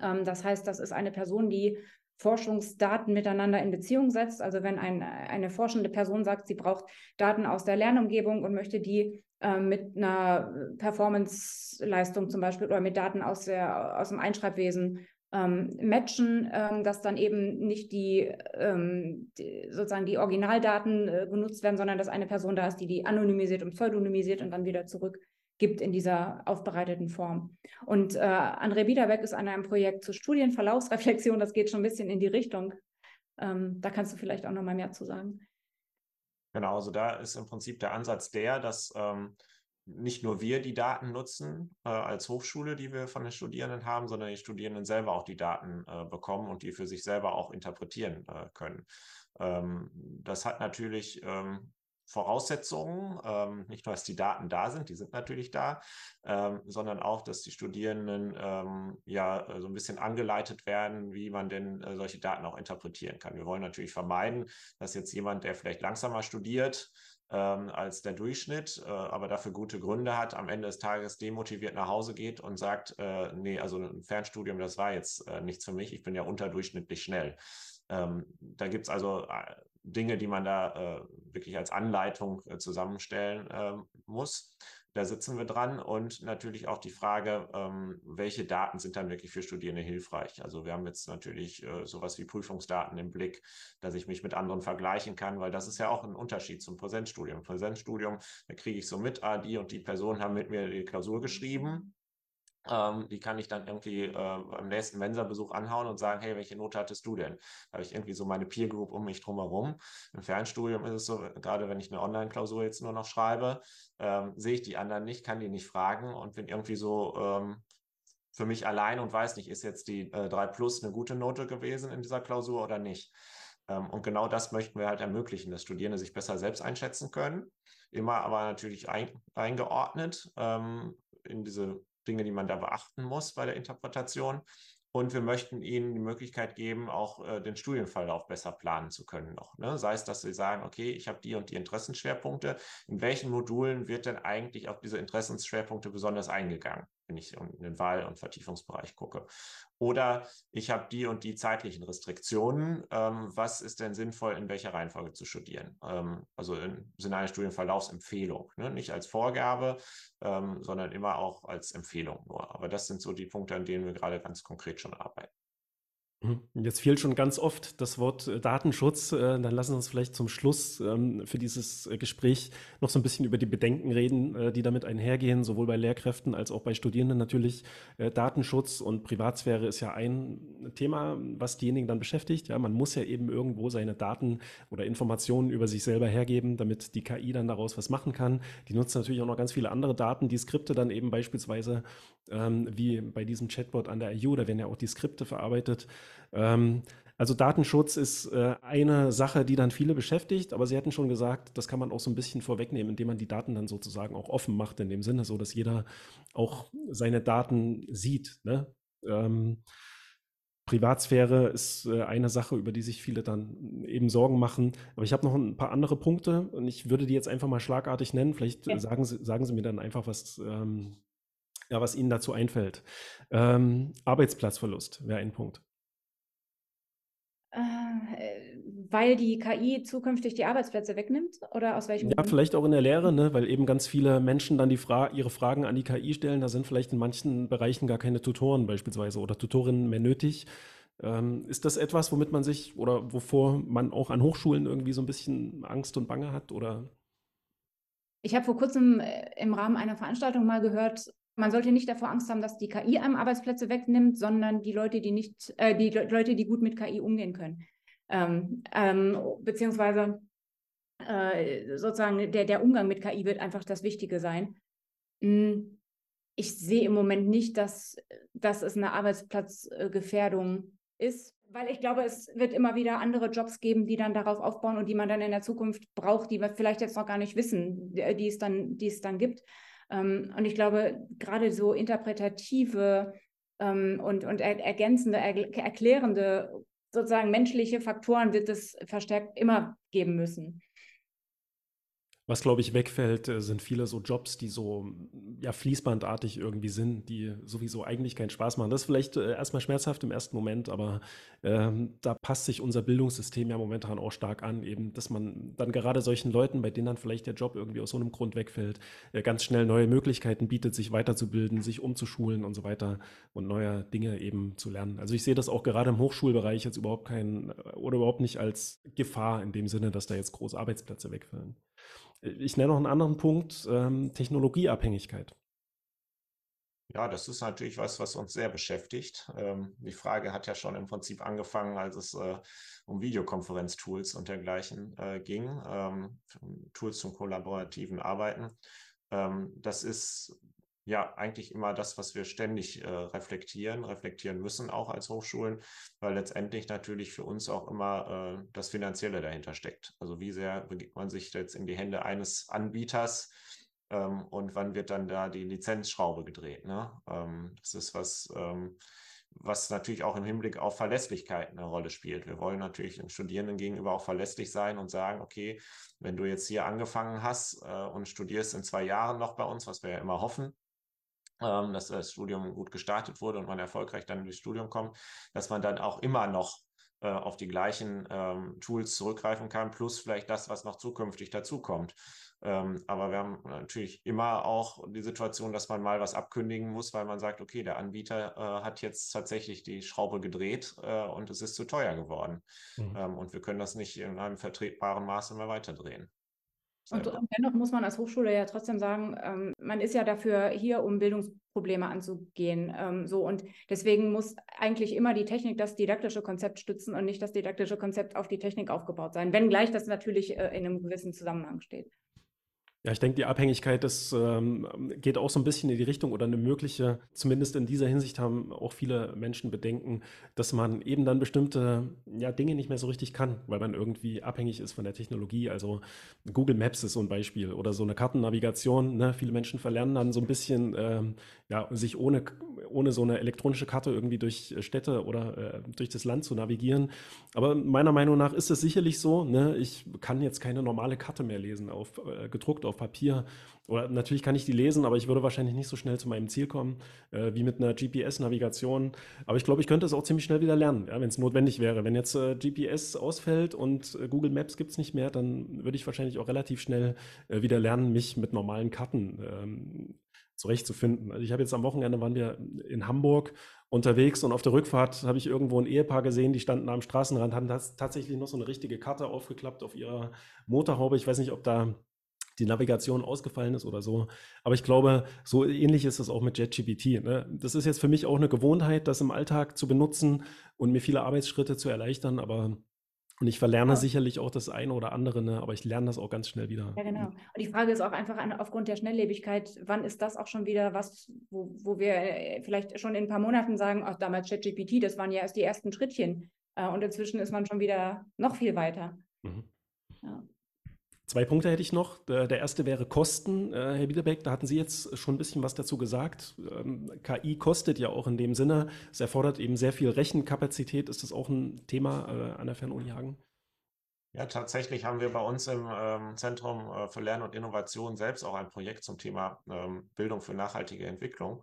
Ähm, das heißt, das ist eine Person, die Forschungsdaten miteinander in Beziehung setzt. Also wenn ein, eine forschende Person sagt, sie braucht Daten aus der Lernumgebung und möchte die äh, mit einer Performance-Leistung zum Beispiel oder mit Daten aus, der, aus dem Einschreibwesen ähm, matchen, ähm, dass dann eben nicht die, ähm, die, sozusagen die Originaldaten äh, genutzt werden, sondern dass eine Person da ist, die die anonymisiert und pseudonymisiert und dann wieder zurückgibt in dieser aufbereiteten Form. Und äh, André Biederbeck ist an einem Projekt zur Studienverlaufsreflexion, das geht schon ein bisschen in die Richtung. Ähm, da kannst du vielleicht auch noch mal mehr zu sagen. Genau, also da ist im Prinzip der Ansatz der, dass ähm, nicht nur wir die Daten nutzen äh, als Hochschule, die wir von den Studierenden haben, sondern die Studierenden selber auch die Daten äh, bekommen und die für sich selber auch interpretieren äh, können. Ähm, das hat natürlich ähm, Voraussetzungen, ähm, nicht nur, dass die Daten da sind, die sind natürlich da, ähm, sondern auch, dass die Studierenden ähm, ja so ein bisschen angeleitet werden, wie man denn äh, solche Daten auch interpretieren kann. Wir wollen natürlich vermeiden, dass jetzt jemand, der vielleicht langsamer studiert, ähm, als der Durchschnitt, äh, aber dafür gute Gründe hat, am Ende des Tages demotiviert nach Hause geht und sagt, äh, nee, also ein Fernstudium, das war jetzt äh, nichts für mich, ich bin ja unterdurchschnittlich schnell. Ähm, da gibt es also äh, Dinge, die man da äh, wirklich als Anleitung äh, zusammenstellen äh, muss. Da sitzen wir dran und natürlich auch die Frage, ähm, welche Daten sind dann wirklich für Studierende hilfreich? Also wir haben jetzt natürlich äh, sowas wie Prüfungsdaten im Blick, dass ich mich mit anderen vergleichen kann, weil das ist ja auch ein Unterschied zum Präsenzstudium. Präsenzstudium, da kriege ich so mit, ah, die und die Personen haben mit mir die Klausur geschrieben ähm, die kann ich dann irgendwie äh, am nächsten Mensa-Besuch anhauen und sagen, hey, welche Note hattest du denn? Da habe ich irgendwie so meine Peer Group um mich drumherum. Im Fernstudium ist es so, gerade wenn ich eine Online-Klausur jetzt nur noch schreibe, ähm, sehe ich die anderen nicht, kann die nicht fragen und bin irgendwie so ähm, für mich allein und weiß nicht, ist jetzt die äh, 3 Plus eine gute Note gewesen in dieser Klausur oder nicht. Ähm, und genau das möchten wir halt ermöglichen, dass Studierende sich besser selbst einschätzen können, immer aber natürlich ein, eingeordnet ähm, in diese Dinge, die man da beachten muss bei der Interpretation. Und wir möchten Ihnen die Möglichkeit geben, auch äh, den Studienverlauf besser planen zu können noch. Ne? Sei es, dass Sie sagen, okay, ich habe die und die Interessenschwerpunkte. In welchen Modulen wird denn eigentlich auf diese Interessensschwerpunkte besonders eingegangen? Wenn ich in den Wahl- und Vertiefungsbereich gucke. Oder ich habe die und die zeitlichen Restriktionen. Ähm, was ist denn sinnvoll, in welcher Reihenfolge zu studieren? Ähm, also im Sinne einer Studienverlaufsempfehlung. Ne? Nicht als Vorgabe, ähm, sondern immer auch als Empfehlung nur. Aber das sind so die Punkte, an denen wir gerade ganz konkret schon arbeiten. Mhm. Jetzt fiel schon ganz oft das Wort äh, Datenschutz. Äh, dann lassen Sie uns vielleicht zum Schluss ähm, für dieses äh, Gespräch noch so ein bisschen über die Bedenken reden, die damit einhergehen, sowohl bei Lehrkräften als auch bei Studierenden natürlich. Datenschutz und Privatsphäre ist ja ein Thema, was diejenigen dann beschäftigt. Ja, man muss ja eben irgendwo seine Daten oder Informationen über sich selber hergeben, damit die KI dann daraus was machen kann. Die nutzt natürlich auch noch ganz viele andere Daten, die Skripte dann eben beispielsweise ähm, wie bei diesem Chatbot an der IU, da werden ja auch die Skripte verarbeitet. Ähm, also Datenschutz ist äh, eine Sache, die dann viele beschäftigt, aber Sie hatten schon gesagt, das kann man auch so ein bisschen vorwegnehmen, indem man die Daten dann sozusagen auch offen macht, in dem Sinne, so dass jeder auch seine Daten sieht. Ne? Ähm, Privatsphäre ist äh, eine Sache, über die sich viele dann eben Sorgen machen. Aber ich habe noch ein paar andere Punkte und ich würde die jetzt einfach mal schlagartig nennen. Vielleicht ja. sagen, Sie, sagen Sie mir dann einfach, was, ähm, ja, was Ihnen dazu einfällt. Ähm, Arbeitsplatzverlust wäre ein Punkt. Äh, weil die KI zukünftig die Arbeitsplätze wegnimmt oder aus welchem Ja, Grund? vielleicht auch in der Lehre, ne? weil eben ganz viele Menschen dann die Fra ihre Fragen an die KI stellen. Da sind vielleicht in manchen Bereichen gar keine Tutoren beispielsweise oder Tutorinnen mehr nötig. Ähm, ist das etwas, womit man sich oder wovor man auch an Hochschulen irgendwie so ein bisschen Angst und Bange hat oder? Ich habe vor kurzem äh, im Rahmen einer Veranstaltung mal gehört, man sollte nicht davor Angst haben, dass die KI einem Arbeitsplätze wegnimmt, sondern die Leute, die nicht, äh, die Leute, die gut mit KI umgehen können. Ähm, ähm, beziehungsweise äh, sozusagen der, der Umgang mit KI wird einfach das Wichtige sein. Hm, ich sehe im Moment nicht, dass, dass es eine Arbeitsplatzgefährdung ist, weil ich glaube, es wird immer wieder andere Jobs geben, die dann darauf aufbauen und die man dann in der Zukunft braucht, die wir vielleicht jetzt noch gar nicht wissen, die es dann, die es dann gibt. Ähm, und ich glaube, gerade so interpretative ähm, und, und er, ergänzende, er, erklärende, sozusagen menschliche Faktoren wird es verstärkt immer geben müssen. Was, glaube ich, wegfällt, äh, sind viele so Jobs, die so ja, fließbandartig irgendwie sind, die sowieso eigentlich keinen Spaß machen. Das ist vielleicht äh, erstmal schmerzhaft im ersten Moment, aber ähm, da passt sich unser Bildungssystem ja momentan auch stark an, eben, dass man dann gerade solchen Leuten, bei denen dann vielleicht der Job irgendwie aus so einem Grund wegfällt, äh, ganz schnell neue Möglichkeiten bietet, sich weiterzubilden, sich umzuschulen und so weiter und neue Dinge eben zu lernen. Also ich sehe das auch gerade im Hochschulbereich jetzt überhaupt kein oder überhaupt nicht als Gefahr in dem Sinne, dass da jetzt große Arbeitsplätze wegfallen. Ich nenne noch einen anderen Punkt, ähm, Technologieabhängigkeit. Ja, das ist natürlich was, was uns sehr beschäftigt. Ähm, die Frage hat ja schon im Prinzip angefangen, als es äh, um Videokonferenztools und dergleichen äh, ging, ähm, Tools zum kollaborativen Arbeiten. Ähm, das ist ja eigentlich immer das, was wir ständig äh, reflektieren, reflektieren müssen, auch als Hochschulen, weil letztendlich natürlich für uns auch immer äh, das Finanzielle dahinter steckt. Also wie sehr begibt man sich jetzt in die Hände eines Anbieters ähm, und wann wird dann da die Lizenzschraube gedreht. Ne? Ähm, das ist was, ähm, was natürlich auch im Hinblick auf Verlässlichkeit eine Rolle spielt. Wir wollen natürlich den Studierenden gegenüber auch verlässlich sein und sagen, okay, wenn du jetzt hier angefangen hast äh, und studierst in zwei Jahren noch bei uns, was wir ja immer hoffen, ähm, dass das Studium gut gestartet wurde und man erfolgreich dann durchs Studium kommt, dass man dann auch immer noch äh, auf die gleichen ähm, Tools zurückgreifen kann, plus vielleicht das, was noch zukünftig dazukommt. Ähm, aber wir haben natürlich immer auch die Situation, dass man mal was abkündigen muss, weil man sagt, okay, der Anbieter äh, hat jetzt tatsächlich die Schraube gedreht äh, und es ist zu teuer geworden. Mhm. Ähm, und wir können das nicht in einem vertretbaren Maße mehr weiterdrehen. Und, und, dennoch muss man als Hochschule ja trotzdem sagen, ähm, man ist ja dafür hier, um Bildungsprobleme anzugehen. Ähm, so und deswegen muss eigentlich immer die Technik das didaktische Konzept stützen und nicht das didaktische Konzept auf die Technik aufgebaut sein, wenngleich das natürlich äh, in einem gewissen Zusammenhang steht. Ja, ich denke, die Abhängigkeit, das ähm, geht auch so ein bisschen in die Richtung oder eine mögliche, zumindest in dieser Hinsicht haben auch viele Menschen Bedenken, dass man eben dann bestimmte ja, Dinge nicht mehr so richtig kann, weil man irgendwie abhängig ist von der Technologie. Also Google Maps ist so ein Beispiel oder so eine Kartennavigation. Ne? Viele Menschen verlernen dann so ein bisschen, ähm, ja, sich ohne, ohne so eine elektronische Karte irgendwie durch Städte oder äh, durch das Land zu navigieren. Aber meiner Meinung nach ist es sicherlich so. Ne? Ich kann jetzt keine normale Karte mehr lesen, auf äh, gedruckt auf Papier. Oder natürlich kann ich die lesen, aber ich würde wahrscheinlich nicht so schnell zu meinem Ziel kommen äh, wie mit einer GPS-Navigation. Aber ich glaube, ich könnte es auch ziemlich schnell wieder lernen, ja, wenn es notwendig wäre. Wenn jetzt äh, GPS ausfällt und äh, Google Maps gibt es nicht mehr, dann würde ich wahrscheinlich auch relativ schnell äh, wieder lernen, mich mit normalen Karten ähm, zurechtzufinden. Also ich habe jetzt am Wochenende waren wir in Hamburg unterwegs und auf der Rückfahrt habe ich irgendwo ein Ehepaar gesehen, die standen am Straßenrand, haben tatsächlich noch so eine richtige Karte aufgeklappt auf ihrer Motorhaube. Ich weiß nicht, ob da die Navigation ausgefallen ist oder so. Aber ich glaube, so ähnlich ist es auch mit JetGPT. Ne? Das ist jetzt für mich auch eine Gewohnheit, das im Alltag zu benutzen und mir viele Arbeitsschritte zu erleichtern. Aber und ich verlerne ja. sicherlich auch das eine oder andere, ne? aber ich lerne das auch ganz schnell wieder. Ja, genau. Und die Frage ist auch einfach an, aufgrund der Schnelllebigkeit, wann ist das auch schon wieder was, wo, wo wir äh, vielleicht schon in ein paar Monaten sagen, ach, damals ChatGPT, das waren ja erst die ersten Schrittchen. Äh, und inzwischen ist man schon wieder noch viel weiter. Mhm. Ja. Zwei Punkte hätte ich noch. Der erste wäre Kosten. Äh, Herr Biederbeck, da hatten Sie jetzt schon ein bisschen was dazu gesagt. Ähm, KI kostet ja auch in dem Sinne. Es erfordert eben sehr viel Rechenkapazität. Ist das auch ein Thema äh, an der Fernuni Hagen? Ja, tatsächlich haben wir bei uns im ähm, Zentrum äh, für Lernen und Innovation selbst auch ein Projekt zum Thema ähm, Bildung für nachhaltige Entwicklung.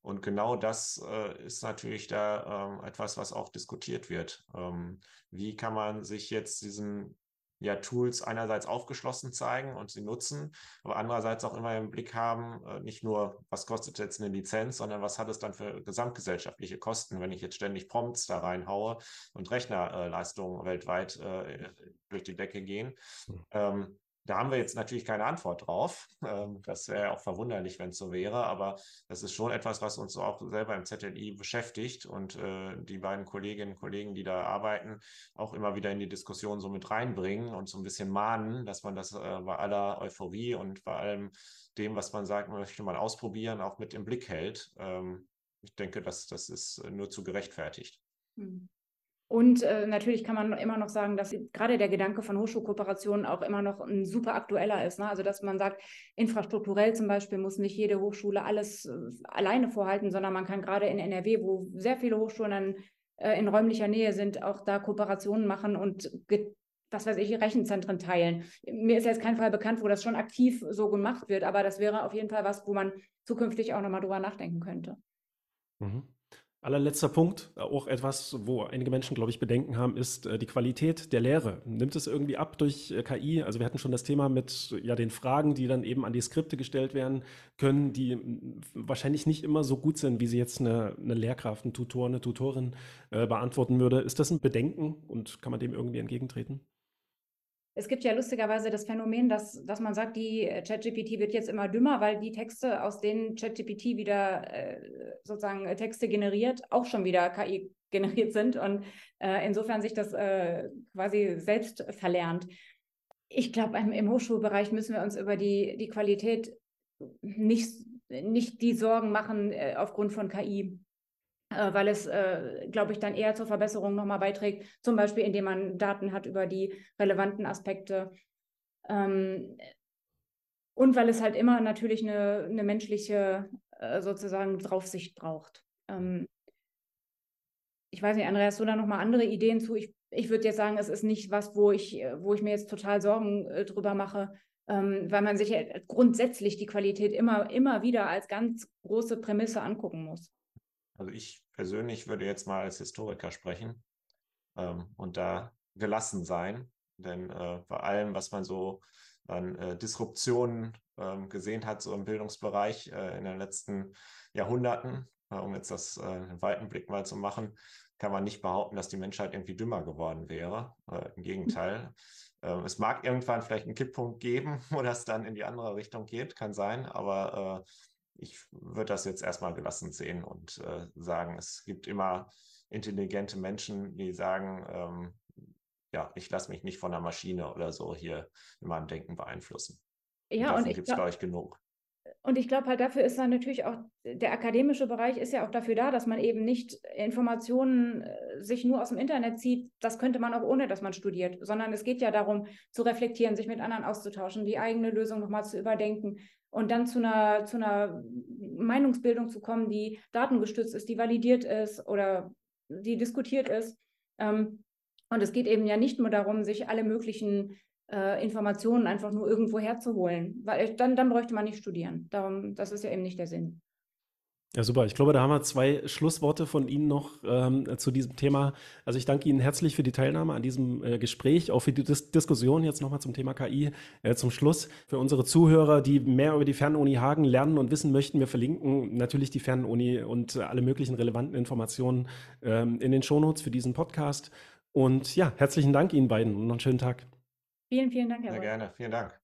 Und genau das äh, ist natürlich da ähm, etwas, was auch diskutiert wird. Ähm, wie kann man sich jetzt diesen ja, Tools einerseits aufgeschlossen zeigen und sie nutzen, aber andererseits auch immer im Blick haben, äh, nicht nur, was kostet jetzt eine Lizenz, sondern was hat es dann für gesamtgesellschaftliche Kosten, wenn ich jetzt ständig Prompts da reinhaue und Rechnerleistungen weltweit äh, durch die Decke gehen. Hm. Ähm, da haben wir jetzt natürlich keine Antwort drauf. Ähm, das wäre auch verwunderlich, wenn es so wäre, aber das ist schon etwas, was uns auch selber im ZLI beschäftigt und äh, die beiden Kolleginnen und Kollegen, die da arbeiten, auch immer wieder in die Diskussion so mit reinbringen und so ein bisschen mahnen, dass man das äh, bei aller Euphorie und bei allem dem, was man sagt, möchte man ausprobieren, auch mit im Blick hält. Ähm, ich denke, das, das ist nur zu gerechtfertigt. Hm. Und äh, natürlich kann man immer noch sagen, dass gerade der Gedanke von Hochschulkooperationen auch immer noch ein super aktueller ist. Ne? Also dass man sagt, infrastrukturell zum Beispiel muss nicht jede Hochschule alles äh, alleine vorhalten, sondern man kann gerade in NRW, wo sehr viele Hochschulen dann, äh, in räumlicher Nähe sind, auch da Kooperationen machen und was weiß ich, Rechenzentren teilen. Mir ist jetzt kein Fall bekannt, wo das schon aktiv so gemacht wird, aber das wäre auf jeden Fall was, wo man zukünftig auch nochmal drüber nachdenken könnte. Mhm. Allerletzter Punkt, auch etwas, wo einige Menschen, glaube ich, Bedenken haben, ist äh, die Qualität der Lehre. Nimmt es irgendwie ab durch äh, KI? Also wir hatten schon das Thema mit ja, den Fragen, die dann eben an die Skripte gestellt werden können, die wahrscheinlich nicht immer so gut sind, wie sie jetzt eine, eine Lehrkraft, ein Tutor, eine Tutorin äh, beantworten würde. Ist das ein Bedenken und kann man dem irgendwie entgegentreten? Es gibt ja lustigerweise das Phänomen, dass, dass man sagt, die äh, ChatGPT wird jetzt immer dümmer, weil die Texte, aus denen ChatGPT wieder äh, sozusagen äh, Texte generiert, auch schon wieder KI generiert sind und äh, insofern sich das äh, quasi selbst verlernt. Ich glaube, im, Hochschulbereich müssen wir uns über die, die Qualität nicht, nicht die Sorgen machen äh, aufgrund von KI weil es, äh, glaube ich, dann eher zur Verbesserung nochmal beiträgt, zum Beispiel indem man Daten hat über die relevanten Aspekte. Ähm, und weil es halt immer natürlich eine, eine menschliche äh, sozusagen Draufsicht braucht. Ähm, ich weiß nicht, Andreas, hast du da nochmal andere Ideen zu? Ich, ich würde jetzt sagen, es ist nicht was, wo ich, wo ich mir jetzt total Sorgen äh, drüber mache, ähm, weil man sich grundsätzlich die Qualität immer, immer wieder als ganz große Prämisse angucken muss. Also ich persönlich würde jetzt mal als Historiker sprechen. ähm, und da gelassen sein. Denn äh, bei allem, was man so an äh, Disruptionen ähm, gesehen hat, so im Bildungsbereich äh, in den letzten Jahrhunderten, äh, um jetzt das äh, einen weiten Blick mal zu machen, kann man nicht behaupten, dass die Menschheit irgendwie dümmer geworden wäre. Äh, Im Gegenteil. Ähm, es mag irgendwann vielleicht einen Kipppunkt geben, wo das dann in die andere Richtung geht, kann sein, aber ich würde das jetzt erstmal gelassen sehen und sagen, es gibt immer intelligente Menschen, die sagen, ähm, ja, ich lasse mich nicht von der Maschine oder so hier in meinem Denken beeinflussen. Ja, und, und gibt es, glaube ich, genug. Und ich glaube halt, dafür ist dann natürlich auch, der akademische Bereich ist ja auch dafür da, dass man eben nicht Informationen äh, sich nur aus dem Internet zieht. Das könnte man auch ohne, dass man studiert, sondern es geht ja darum, zu reflektieren, sich mit anderen auszutauschen, die eigene Lösung nochmal zu überdenken und dann zu einer, zu einer Meinungsbildung zu kommen, die datengestützt ist, die validiert ist oder die diskutiert ist. Ähm, und es geht eben ja nicht nur darum, sich alle möglichen äh, Informationen einfach nur irgendwo herzuholen, weil dann, dann bräuchte man nicht studieren. Darum, das ist ja eben nicht der Sinn. Ja, super. Ich glaube, da haben wir zwei Schlussworte von Ihnen noch ähm, zu diesem Thema. Also ich danke Ihnen herzlich für die Teilnahme an diesem äh, Gespräch, auch für die Dis Diskussion jetzt nochmal zum Thema KI. Äh, zum Schluss für unsere Zuhörer, die mehr über die Fernuni Hagen lernen und wissen möchten, wir verlinken natürlich die Fernuni und alle möglichen relevanten Informationen ähm, in den Shownotes für diesen Podcast. Und ja, herzlichen Dank Ihnen beiden und noch einen schönen Tag. Vielen, vielen Dank, Herr Sehr gerne, vielen Dank.